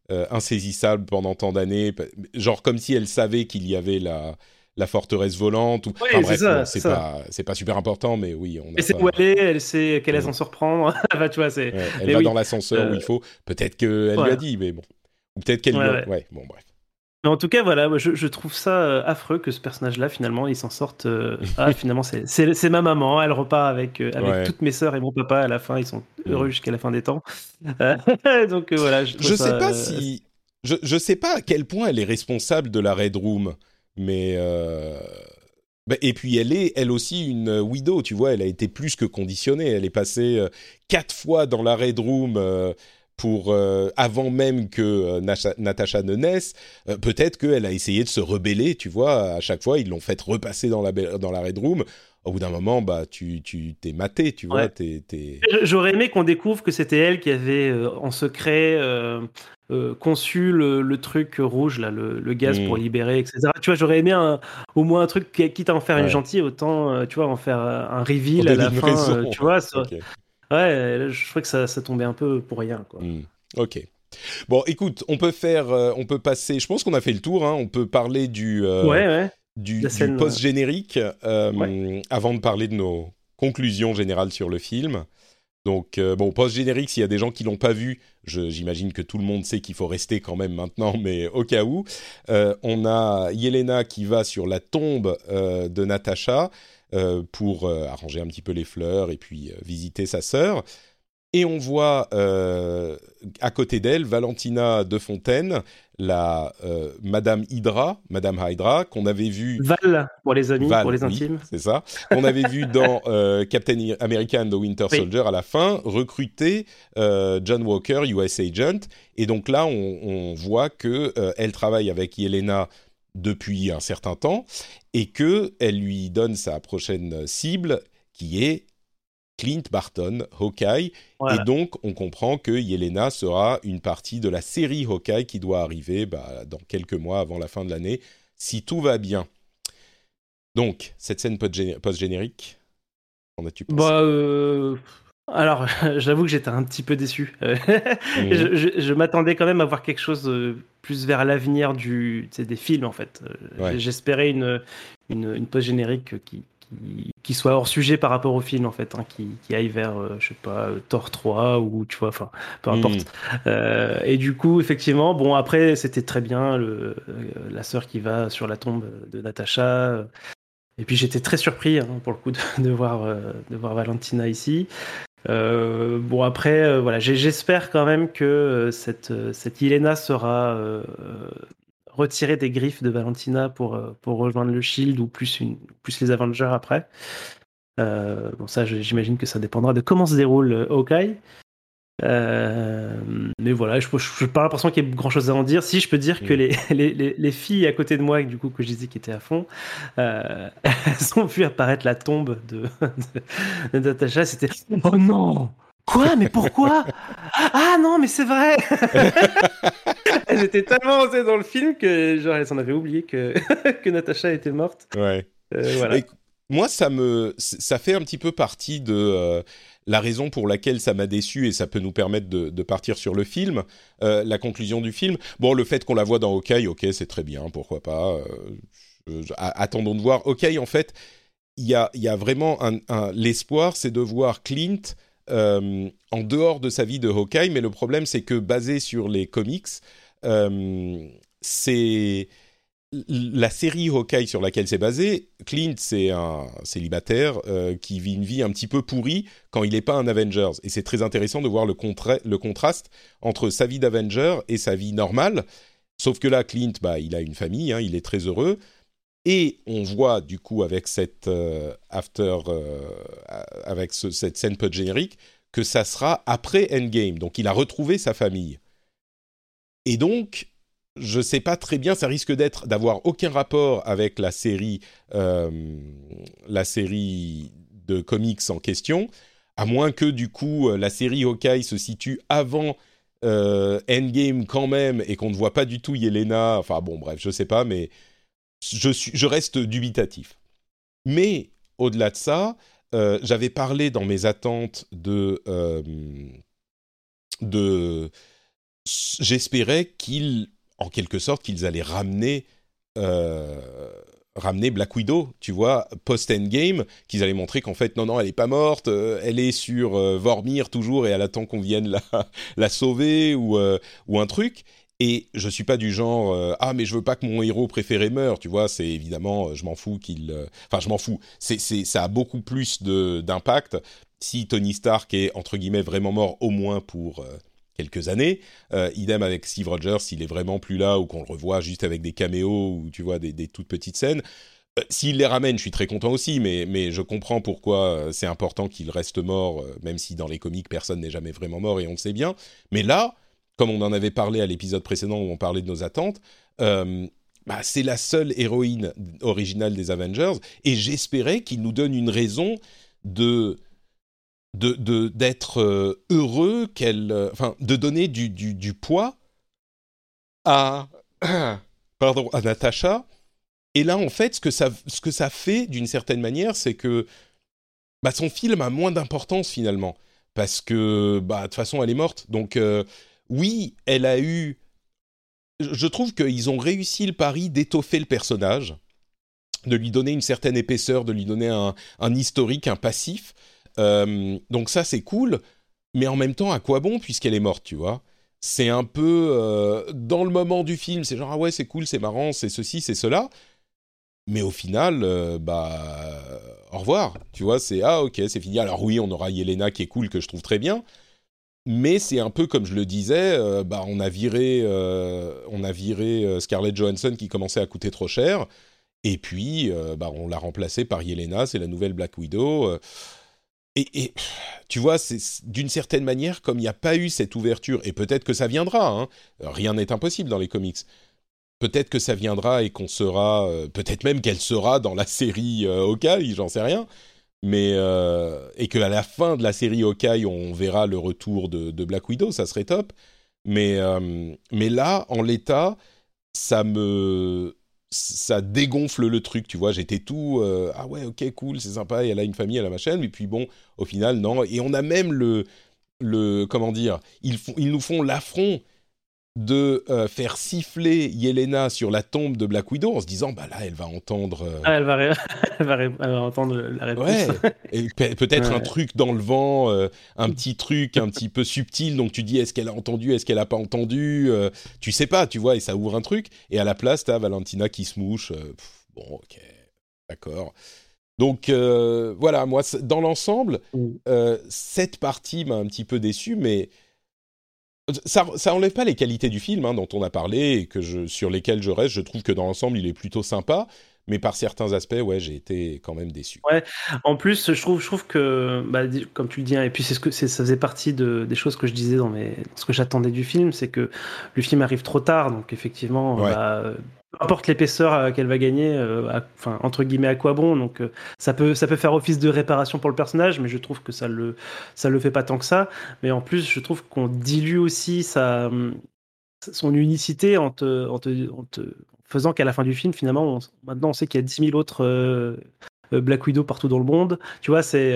insaisissable pendant tant d'années. Genre comme si elle savait qu'il y avait la, la forteresse volante. Ou... enfin, bref, c'est pas, pas, super important, mais oui. On elle sait où elle est, elle sait qu'elle laisse s'en surprendre. bah, tu vois, ouais, elle va dans l'ascenseur où il faut. Peut-être qu'elle lui a dit, mais bon. Ou peut-être qu'elle lui Ouais, bon, bref en tout cas, voilà, je, trouve ça euh, affreux que ce personnage-là, finalement, il s'en sorte. Euh, ah, finalement, c'est ma maman, elle repart avec, euh, avec toutes mes sœurs et mon papa à la fin, ils sont heureux jusqu'à la fin des temps. donc voilà. Je, je sais pas si. Je, je sais pas à quel point elle est responsable de la Red Room, mais. Bah, et puis elle est, elle aussi, une widow, tu vois, elle a été plus que conditionnée. Elle est passée quatre fois dans la Red Room pour euh, avant même que euh, Natasha ne naisse, euh, peut-être qu'elle a essayé de se rebeller, tu vois. À chaque fois, ils l'ont fait repasser dans la dans la Red Room. Au bout d'un moment, bah, tu tu t'es maté, tu vois. J'aurais aimé qu'on découvre que c'était elle qui avait en secret conçu le, truc rouge, là, le, gaz pour hmm. libérer, etc. Tu vois, j'aurais aimé au moins un truc quitte à en faire une gentille, autant tu vois en faire un reveal à la fin, tu vois. Ouais, je crois que ça, ça, tombait un peu pour rien. Quoi. Hmm. Ok. Bon, écoute, on peut faire, euh, on peut passer. Je pense qu'on a fait le tour. Hein, on peut parler du, euh, du, post générique euh, avant de parler de nos conclusions générales sur le film. Donc, bon, post générique, s'il y a des gens qui l'ont pas vu, j'imagine que tout le monde sait qu'il faut rester quand même maintenant, mais au cas où, on a Yelena qui va sur la tombe de Natacha. Euh, pour euh, arranger un petit peu les fleurs et puis euh, visiter sa sœur. Et on voit à côté d'elle Valentina de Fontaine, la Madame Hydra, Madame Hydra, qu'on avait vu. Val pour les amis, pour les intimes. c'est ça. Qu'on avait vu dans Captain America and the Winter Soldier à la fin, recruter John Walker, US Agent. Et donc là, on, on voit que elle travaille avec Yelena depuis un certain temps et que elle lui donne sa prochaine cible qui est Clint Barton, Hawkeye, et donc on comprend que Yelena sera une partie de la série Hawkeye qui doit arriver bah, dans quelques mois avant la fin de l'année, si tout va bien. Donc, cette scène post-générique, en as-tu pensé? Bah, euh, Alors, j'avoue que j'étais un petit peu déçu. Mhm. je, m'attendais quand même à voir quelque chose plus vers l'avenir du, des films, en fait. Euh, j'espérais une, une, post-générique qui, qui, soit hors sujet par rapport au film, en fait, hein, qui, qui, aille vers, euh, je sais pas, Thor 3 ou, tu vois, enfin, peu importe. Mhm. et du coup, effectivement, bon, après, c'était très bien, le, la sœur qui va sur la tombe de Natacha. Et puis j'étais très surpris hein, pour le coup de, voir, de voir Valentina ici. Euh, bon après, euh, voilà, j'espère quand même que euh, cette cette sera retirée des griffes de Valentina pour pour rejoindre le Shield ou plus une plus les Avengers après. bon ça, j'imagine que ça dépendra de comment se déroule Hawkeye. Euh, mais voilà, je n'ai pas l'impression qu'il y ait grand chose à en dire. Si je peux dire que mm. les, les, les, filles à côté de moi, du coup, que je disais qui étaient à fond, euh, elles ont vu apparaître la tombe de, de, Natacha. C'était Oh non Quoi? Mais pourquoi? Ah non, mais c'est vrai étaient tellement osées dans le film que genre, elles en avaient oublié que, que Natacha était morte. Ouais. Euh, voilà. moi, ça me, ça fait un petit peu partie de la raison pour laquelle ça m'a déçu et ça peut nous permettre de, partir sur le film, euh, la conclusion du film. Bon, le fait qu'on la voit dans Hawkeye, ok, c'est très bien, pourquoi pas. Euh, attendons de voir. Hawkeye, en fait, il y a, vraiment l'espoir, c'est de voir Clint euh, en dehors de sa vie de Hawkeye, mais le problème, c'est que basé sur les comics, c'est la série Hawkeye sur laquelle c'est basé, Clint, c'est un célibataire euh, qui vit une vie un petit peu pourrie quand il n'est pas un Avengers. Et c'est très intéressant de voir le, contraste entre sa vie d'Avenger et sa vie normale. Sauf que là, Clint, bah, il a une famille, hein, il est très heureux. Et on voit du coup avec cette euh, after, euh, avec cette scène peu générique, que ça sera après Endgame. Donc il a retrouvé sa famille. Et donc, je sais pas très bien, ça risque d'être d'avoir aucun rapport avec la série, euh, la série de comics en question, à moins que du coup euh, la série Hawkeye se situe avant euh, Endgame quand même et qu'on ne voit pas du tout Yelena. Enfin bon, bref, je sais pas, mais je suis, je reste dubitatif. Mais au-delà de ça, j'avais parlé dans mes attentes de j'espérais qu'il en quelque sorte qu'ils allaient ramener euh, ramener Black Widow, tu vois, post-endgame, qu'ils allaient montrer qu'en fait, non, non, elle est pas morte, euh, elle est sur euh, Vormir toujours et elle attend qu'on vienne la, sauver ou, ou un truc. Et je suis pas du genre ah mais je veux pas que mon héros préféré meure, tu vois, c'est évidemment je m'en fous qu'il enfin je m'en fous. C'est ça a beaucoup plus d'impact si Tony Stark est entre guillemets vraiment mort au moins pour quelques années. Euh, idem avec Steve Rogers, s'il est vraiment plus là ou qu'on le revoit juste avec des caméos ou tu vois des, toutes petites scènes. S'il les ramène, je suis très content aussi, mais, mais je comprends pourquoi c'est important qu'il reste mort, même si dans les comics, personne n'est jamais vraiment mort et on le sait bien. Mais là, comme on en avait parlé à l'épisode précédent où on parlait de nos attentes, bah, c'est la seule héroïne originale des Avengers, et j'espérais qu'il nous donne une raison de de d'être euh, heureux qu'elle euh, enfin de donner du, du, poids à pardon à Natasha et là en fait ce que ça ce que ça fait d'une certaine manière c'est que bah, son film a moins d'importance finalement. Parce que bah de toute façon elle est morte. Donc euh, oui elle a eu je trouve qu'ils ont réussi le pari d'étoffer le personnage, de lui donner une certaine épaisseur, de lui donner un, historique, un passif. Euh, donc ça, c'est cool, mais en même temps, à quoi bon puisqu'elle est morte, tu vois? C'est un peu euh, dans le moment du film, c'est genre ah ouais, c'est cool, c'est marrant, c'est ceci, c'est cela. Mais au final, euh, bah, au revoir, tu vois, c'est ah ok, c'est fini. Alors oui, on aura Yelena qui est cool, que je trouve très bien, mais c'est un peu comme je le disais, bah on a viré, on a viré Scarlett Johansson qui commençait à coûter trop cher, et puis bah on l'a remplacé par Yelena, c'est la nouvelle Black Widow. Et, tu vois, c'est d'une certaine manière, comme il n'y a pas eu cette ouverture, et peut-être que ça viendra, hein, rien n'est impossible dans les comics. Peut-être que ça viendra et qu'on sera, peut-être même qu'elle sera dans la série Hawkeye, j'en sais rien mais euh, et qu'à la fin de la série Hawkeye, on verra le retour de, Black Widow, ça serait top. Mais, euh, mais là, en l'état, ça me ça dégonfle le truc, tu vois. J'étais tout euh, ah ouais, ok, cool, c'est sympa. elle a une famille, elle a ma chaîne. Et puis bon, au final, non. Et on a même le le comment dire, ils font, ils nous font l'affront de euh, faire siffler Yelena sur la tombe de Black Widow en se disant bah là elle va entendre euh, ah, elle, va elle, va entendre la réponse. Ouais. Peut-être un truc dans le vent euh, un petit truc un petit peu subtil. Donc tu dis est-ce qu'elle a entendu est-ce qu'elle a pas entendu tu sais pas tu vois et ça ouvre un truc. Et à la place t'as Valentina qui se mouche bon ok d'accord. Donc voilà moi dans l'ensemble mm. cette partie m'a un petit peu déçu mais ça, ça enlève pas les qualités du film hein, dont on a parlé et que je, sur lesquelles je reste. Je trouve que dans l'ensemble, il est plutôt sympa, mais par certains aspects, ouais, j'ai été quand même déçu. Ouais. En plus, je trouve, je trouve que, bah, comme tu le dis, hein, et puis c'est ce que ça faisait partie de, des choses que je disais dans mes, ce que j'attendais du film, c'est que le film arrive trop tard, donc effectivement, bah, peu importe l'épaisseur euh, qu'elle va gagner, euh, enfin entre guillemets à quoi bon. Donc euh, ça peut ça peut faire office de réparation pour le personnage, mais je trouve que ça le ça le fait pas tant que ça. Mais en plus, je trouve qu'on dilue aussi sa son unicité en te, en te, en te faisant qu'à la fin du film, finalement, maintenant on sait qu'il y a 10 000 autres Black Widow partout dans le monde. Tu vois, c'est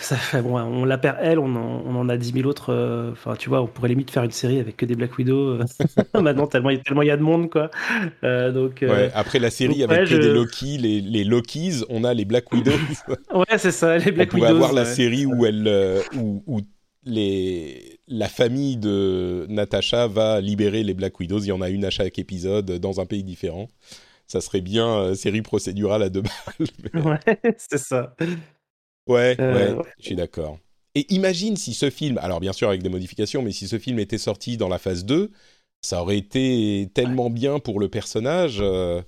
ça fait, bon, on la perd elle, on en, on en a 10 000 autres. Euh, enfin, tu vois, on pourrait limite faire une série avec que des Black Widow. Euh, maintenant, tellement il tellement y a de monde, quoi. Euh, donc, ouais, après la série avec que des Loki, les, les Lokis, on a les Black Widows. ouais, c'est ça, les Black Widows. On avoir la série où elle, où, où, les, la famille de Natasha va libérer les Black Widows. Il y en a une à chaque épisode dans un pays différent. Ça serait bien série procédurale à deux balles. ouais, c'est ça. Ouais, euh, ouais, je suis d'accord. Et imagine si ce film, alors bien sûr avec des modifications, mais si ce film était sorti dans la phase 2, ça aurait été tellement bien pour le personnage. Euh,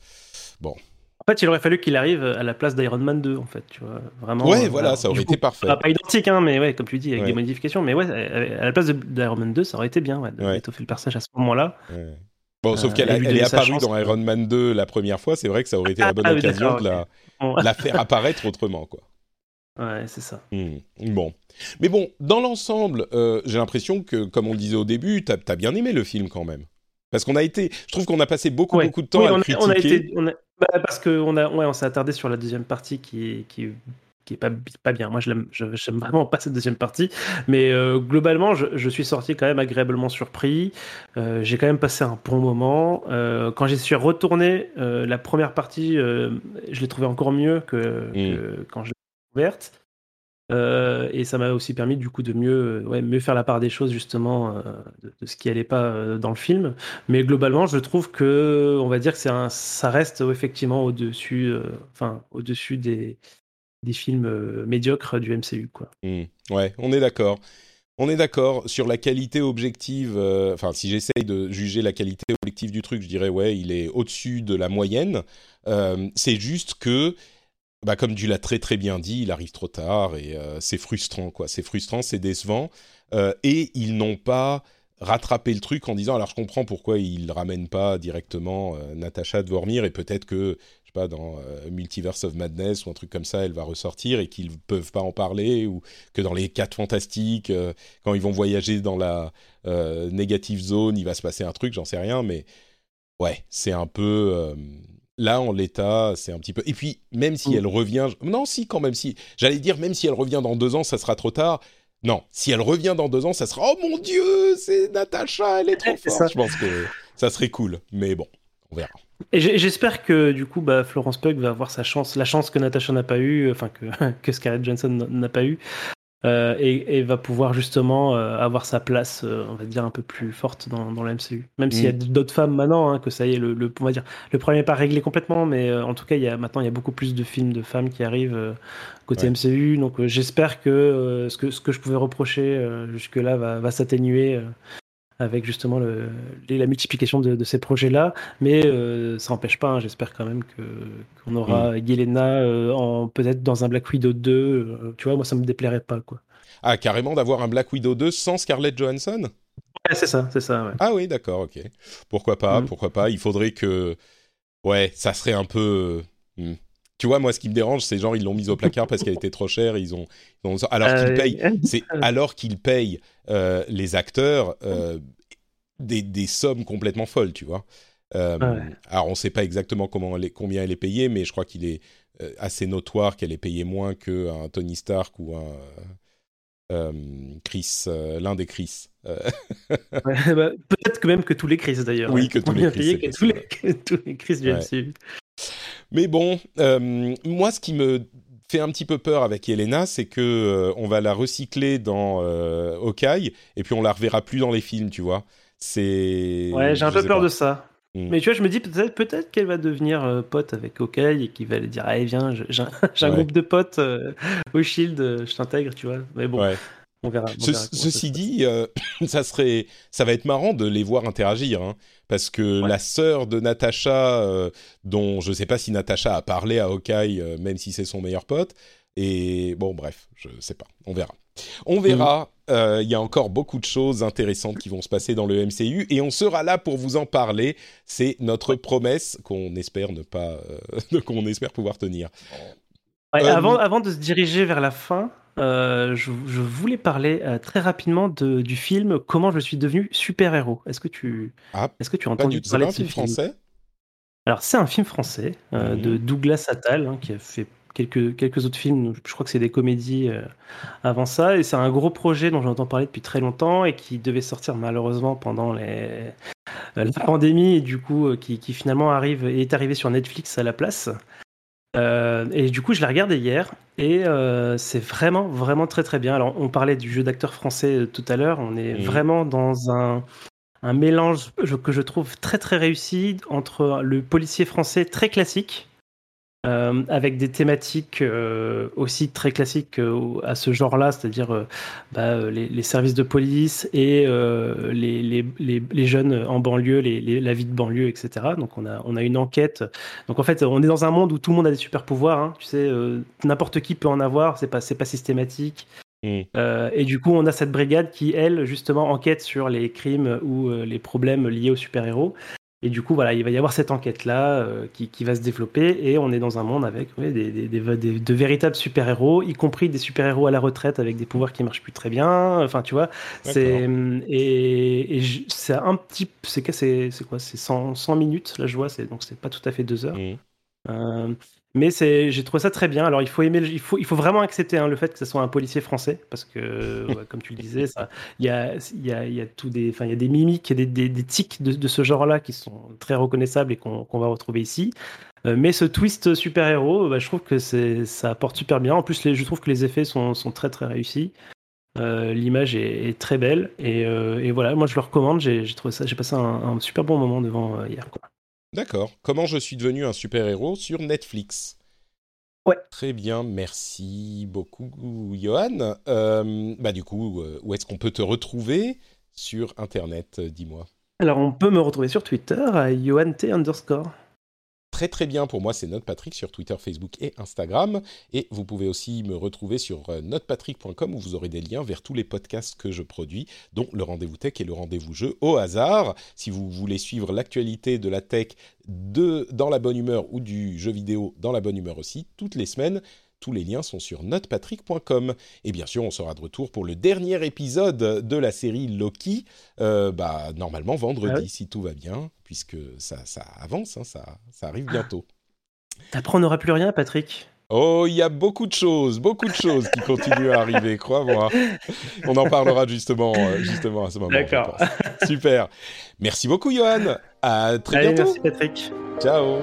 bon. En fait, il aurait fallu qu'il arrive à la place d'Iron Man 2, en fait, tu vois. Vraiment. Ouais, voilà, ça aurait été parfait. Pas identique, hein, mais ouais, comme tu dis, avec des modifications. Mais ouais, à la place d'Iron Man 2, ça aurait été bien, ouais, d'étoffer le personnage à ce moment-là. Bon, sauf euh, qu'elle est apparue dans Iron Man 2 la première fois, c'est vrai que ça aurait été la bonne ah, occasion de la, la faire apparaître autrement, quoi. Ouais, c'est ça. Hmm, bon. Mais bon, dans l'ensemble, euh, j'ai l'impression que, comme on disait au début, t'as as bien aimé le film quand même. Parce qu'on a été, je trouve qu'on a passé beaucoup, beaucoup de temps à on critiquer. On a été, bah, parce qu'on a, ouais, on s'est attardé sur la deuxième partie qui est, qui qui est pas, pas bien. Moi, je l'aime, j'aime vraiment pas cette deuxième partie. Mais euh, globalement, je, je, suis sorti quand même agréablement surpris. Euh, j'ai quand même passé un bon moment. Euh, quand j'y suis retourné, la première partie, je l'ai trouvé encore mieux que, hmm. que quand je Euh, et ça m'a aussi permis du coup de mieux, ouais, mieux faire la part des choses justement euh, de, ce qui allait pas euh, dans le film. Mais globalement, je trouve que on va dire que un, ça reste effectivement au dessus, enfin au dessus des, des films médiocres du MCU quoi. Mmh. Ouais, on est d'accord. On est d'accord sur la qualité objective. euh, Enfin, si j'essaye de juger la qualité objective du truc, je dirais ouais, il est au-dessus de la moyenne. Euh, c'est juste que, bah, comme tu l'as très très bien dit, il arrive trop tard et euh, c'est frustrant quoi. C'est frustrant, c'est décevant. Euh, et ils n'ont pas rattrapé le truc en disant alors je comprends pourquoi ils ramènent pas directement euh, de Vormir et peut-être que je sais pas dans euh, Multiverse of Madness ou un truc comme ça elle va ressortir et qu'ils peuvent pas en parler ou que dans les quatre fantastiques quand ils vont voyager dans la négative zone il va se passer un truc j'en sais rien mais ouais c'est un peu là en l'état c'est un petit peu et puis même si Mm. elle revient non si quand même si j'allais dire même si elle revient dans deux ans ça sera trop tard non, si elle revient dans deux ans, ça sera oh mon dieu, c'est Natacha, elle est trop forte. ça. Je pense que ça serait cool, mais bon, on verra. Et j'espère que du coup, bah, Florence Pugh va avoir sa chance, la chance que Natasha n'a pas eu, enfin que, que Scarlett Johansson n'a pas eu, euh, et, et va pouvoir justement euh, avoir sa place, euh, on va dire un peu plus forte dans, dans la MCU. Même s'il y a d'autres femmes maintenant, hein, que ça y est, le, le- on va dire, le problème n'est pas réglé complètement, mais en tout cas, il y a maintenant il y a beaucoup plus de films de femmes qui arrivent côté Ouais. MCU, donc j'espère que, ce que ce que je pouvais reprocher jusque là va, va s'atténuer. Avec justement le, la multiplication de, de ces projets-là. Mais euh, ça n'empêche pas, hein, j'espère quand même qu'on aura Yelena euh, en peut-être dans un Black Widow 2. euh, tu vois, moi ça me déplairait pas quoi. Ah, carrément d'avoir un Black Widow 2 sans Scarlett Johansson? Ouais, c'est ça, c'est ça. Ouais. Ah oui, d'accord, ok. Pourquoi pas, Mm. pourquoi pas. Il faudrait que... Ouais, ça serait un peu... hmm. Tu vois, moi, ce qui me dérange, c'est genre, ils l'ont mise au placard parce qu'elle était trop chère. Ils ont... ils ont- Alors qu'ils Euh, payent... C'est alors qu'ils payent euh, les acteurs euh, des, des sommes complètement folles, tu vois. Euh, Ouais. Alors, on ne sait pas exactement comment elle est- combien elle est payée, mais je crois qu'il est assez notoire qu'elle est payée moins qu'un Tony Stark ou un Chris, l'un des Chris. Ouais, bah, peut-être que même que tous les Chris d'ailleurs. Oui, que tous les Chris, payés, que tous les, que tous les Chris du. MCU. Mais bon, euh, moi, ce qui me fait un petit peu peur avec Yelena, c'est que euh, on va la recycler dans euh, Hawkeye et puis on la reverra plus dans les films, tu vois. C'est. Ouais, j'ai un peu peur pas. de ça. Mm. Mais tu vois, je me dis peut-être qu'elle va devenir euh, pote avec Hawkeye et qu'il va lui dire Allez, viens, je- j'ai un, Ouais. groupe de potes au Shield, je t'intègre, tu vois. Mais bon, Ouais. On verra. on Ce- verra comment ça ceci dit, euh, ça serait, ça va être marrant de les voir interagir, hein, parce que Ouais. la sœur de Natasha, euh, dont je sais pas si Natasha a parlé à Hawkeye, euh, même si c'est son meilleur pote, et bon, bref, je sais pas, on verra. On verra. euh, Il y a encore beaucoup de choses intéressantes qui vont se passer dans le MCU et on sera là pour vous en parler. C'est notre promesse qu'on espère ne pas, euh, qu'on espère pouvoir tenir. Ouais, Euh, avant, avant de se diriger vers la fin, euh, je, je voulais parler euh, très rapidement de, du film Comment je suis devenu super-héros. Est-ce que tu, Ah, est-ce que tu as entendu parler de ce film français? Alors, c'est un film français euh, Mhm. de Douglas Attal, hein, qui a fait quelques, quelques autres films. Je crois que c'est des comédies avant ça. Et c'est un gros projet dont j'entends parler depuis très longtemps et qui devait sortir malheureusement pendant les, la pandémie et du coup, qui, qui finalement arrive est arrivé sur Netflix à la place. Euh, et du coup, je l'ai regardé hier et euh, c'est vraiment, vraiment très très bien. Alors, on parlait du jeu d'acteur français euh, tout à l'heure. On est Mhm. vraiment dans un, un mélange que je trouve très très réussi entre le policier français très classique. Euh, avec des thématiques euh, aussi très classiques euh, à ce genre-là, c'est-à-dire bah, les, les services de police et les, les, les, les jeunes en banlieue, la vie de banlieue, etc. Donc on a, on a une enquête. Donc en fait, on est dans un monde où tout le monde a des super pouvoirs. hein. Tu sais, n'importe qui peut en avoir. C'est pas, c'est pas systématique. Mm. Euh, et du coup, on a cette brigade qui, elle, justement, enquête sur les crimes ou euh, les problèmes liés aux super-héros. Et du coup, voilà, il va y avoir cette enquête-là euh, qui, qui va se développer. Et on est dans un monde avec ouais, des, des- des- des- de véritables super-héros, y compris des super-héros à la retraite avec des pouvoirs qui marchent plus très bien. Enfin, tu vois, c'est et, et c'est un petit, c'est quoi, c'est c'est quoi, c'est 100, 100 minutes. Là, je vois, c'est donc c'est pas tout à fait deux heures. Mm. Euh, mais j'ai trouvé ça très bien. Alors il faut vraiment accepter hein, le fait que ce soit un policier français, parce que ouais, comme tu le disais, il y a, des, mimiques, et des, tics de, ce genre-là qui sont très reconnaissables et qu'on, va retrouver ici. Euh, mais ce twist super-héros, bah, je trouve que ça apporte super bien. En plus, je trouve que les effets sont, très très réussis. Euh, l'image est, très belle et, euh, voilà, moi je le recommande. J'ai, passé un, super bon moment devant euh, hier. D'accord. Comment je suis devenu un super-héros sur Netflix? Ouais. Très bien, merci beaucoup, Johan. Euh, bah du coup, euh, où est-ce qu'on peut te retrouver? Sur Internet Dis-moi. Alors, on peut me retrouver sur Twitter à JohanT underscore très très bien pour moi, c'est NotePatrick sur Twitter, Facebook et Instagram. Et vous pouvez aussi me retrouver sur euh, notepatrick.com où vous aurez des liens vers tous les podcasts que je produis, dont le rendez-vous tech et le rendez-vous jeu au hasard. Si vous voulez suivre l'actualité de la tech de, dans la bonne humeur ou du jeu vidéo dans la bonne humeur aussi, toutes les semaines, tous les liens sont sur notepatrick.com. Et bien sûr, on sera de retour pour le dernier épisode de la série Loki, euh, bah, normalement vendredi, ah si tout va bien, puisque ça, ça avance, hein, ça, ça arrive bientôt. Après, on n'aura plus rien, Patrick Oh, il y a beaucoup de choses, beaucoup de choses qui continuent à arriver, crois-moi. On en parlera justement, euh, justement à ce moment. D'accord. Super. Merci beaucoup, Johan. À très bientôt. Merci, Patrick. Ciao.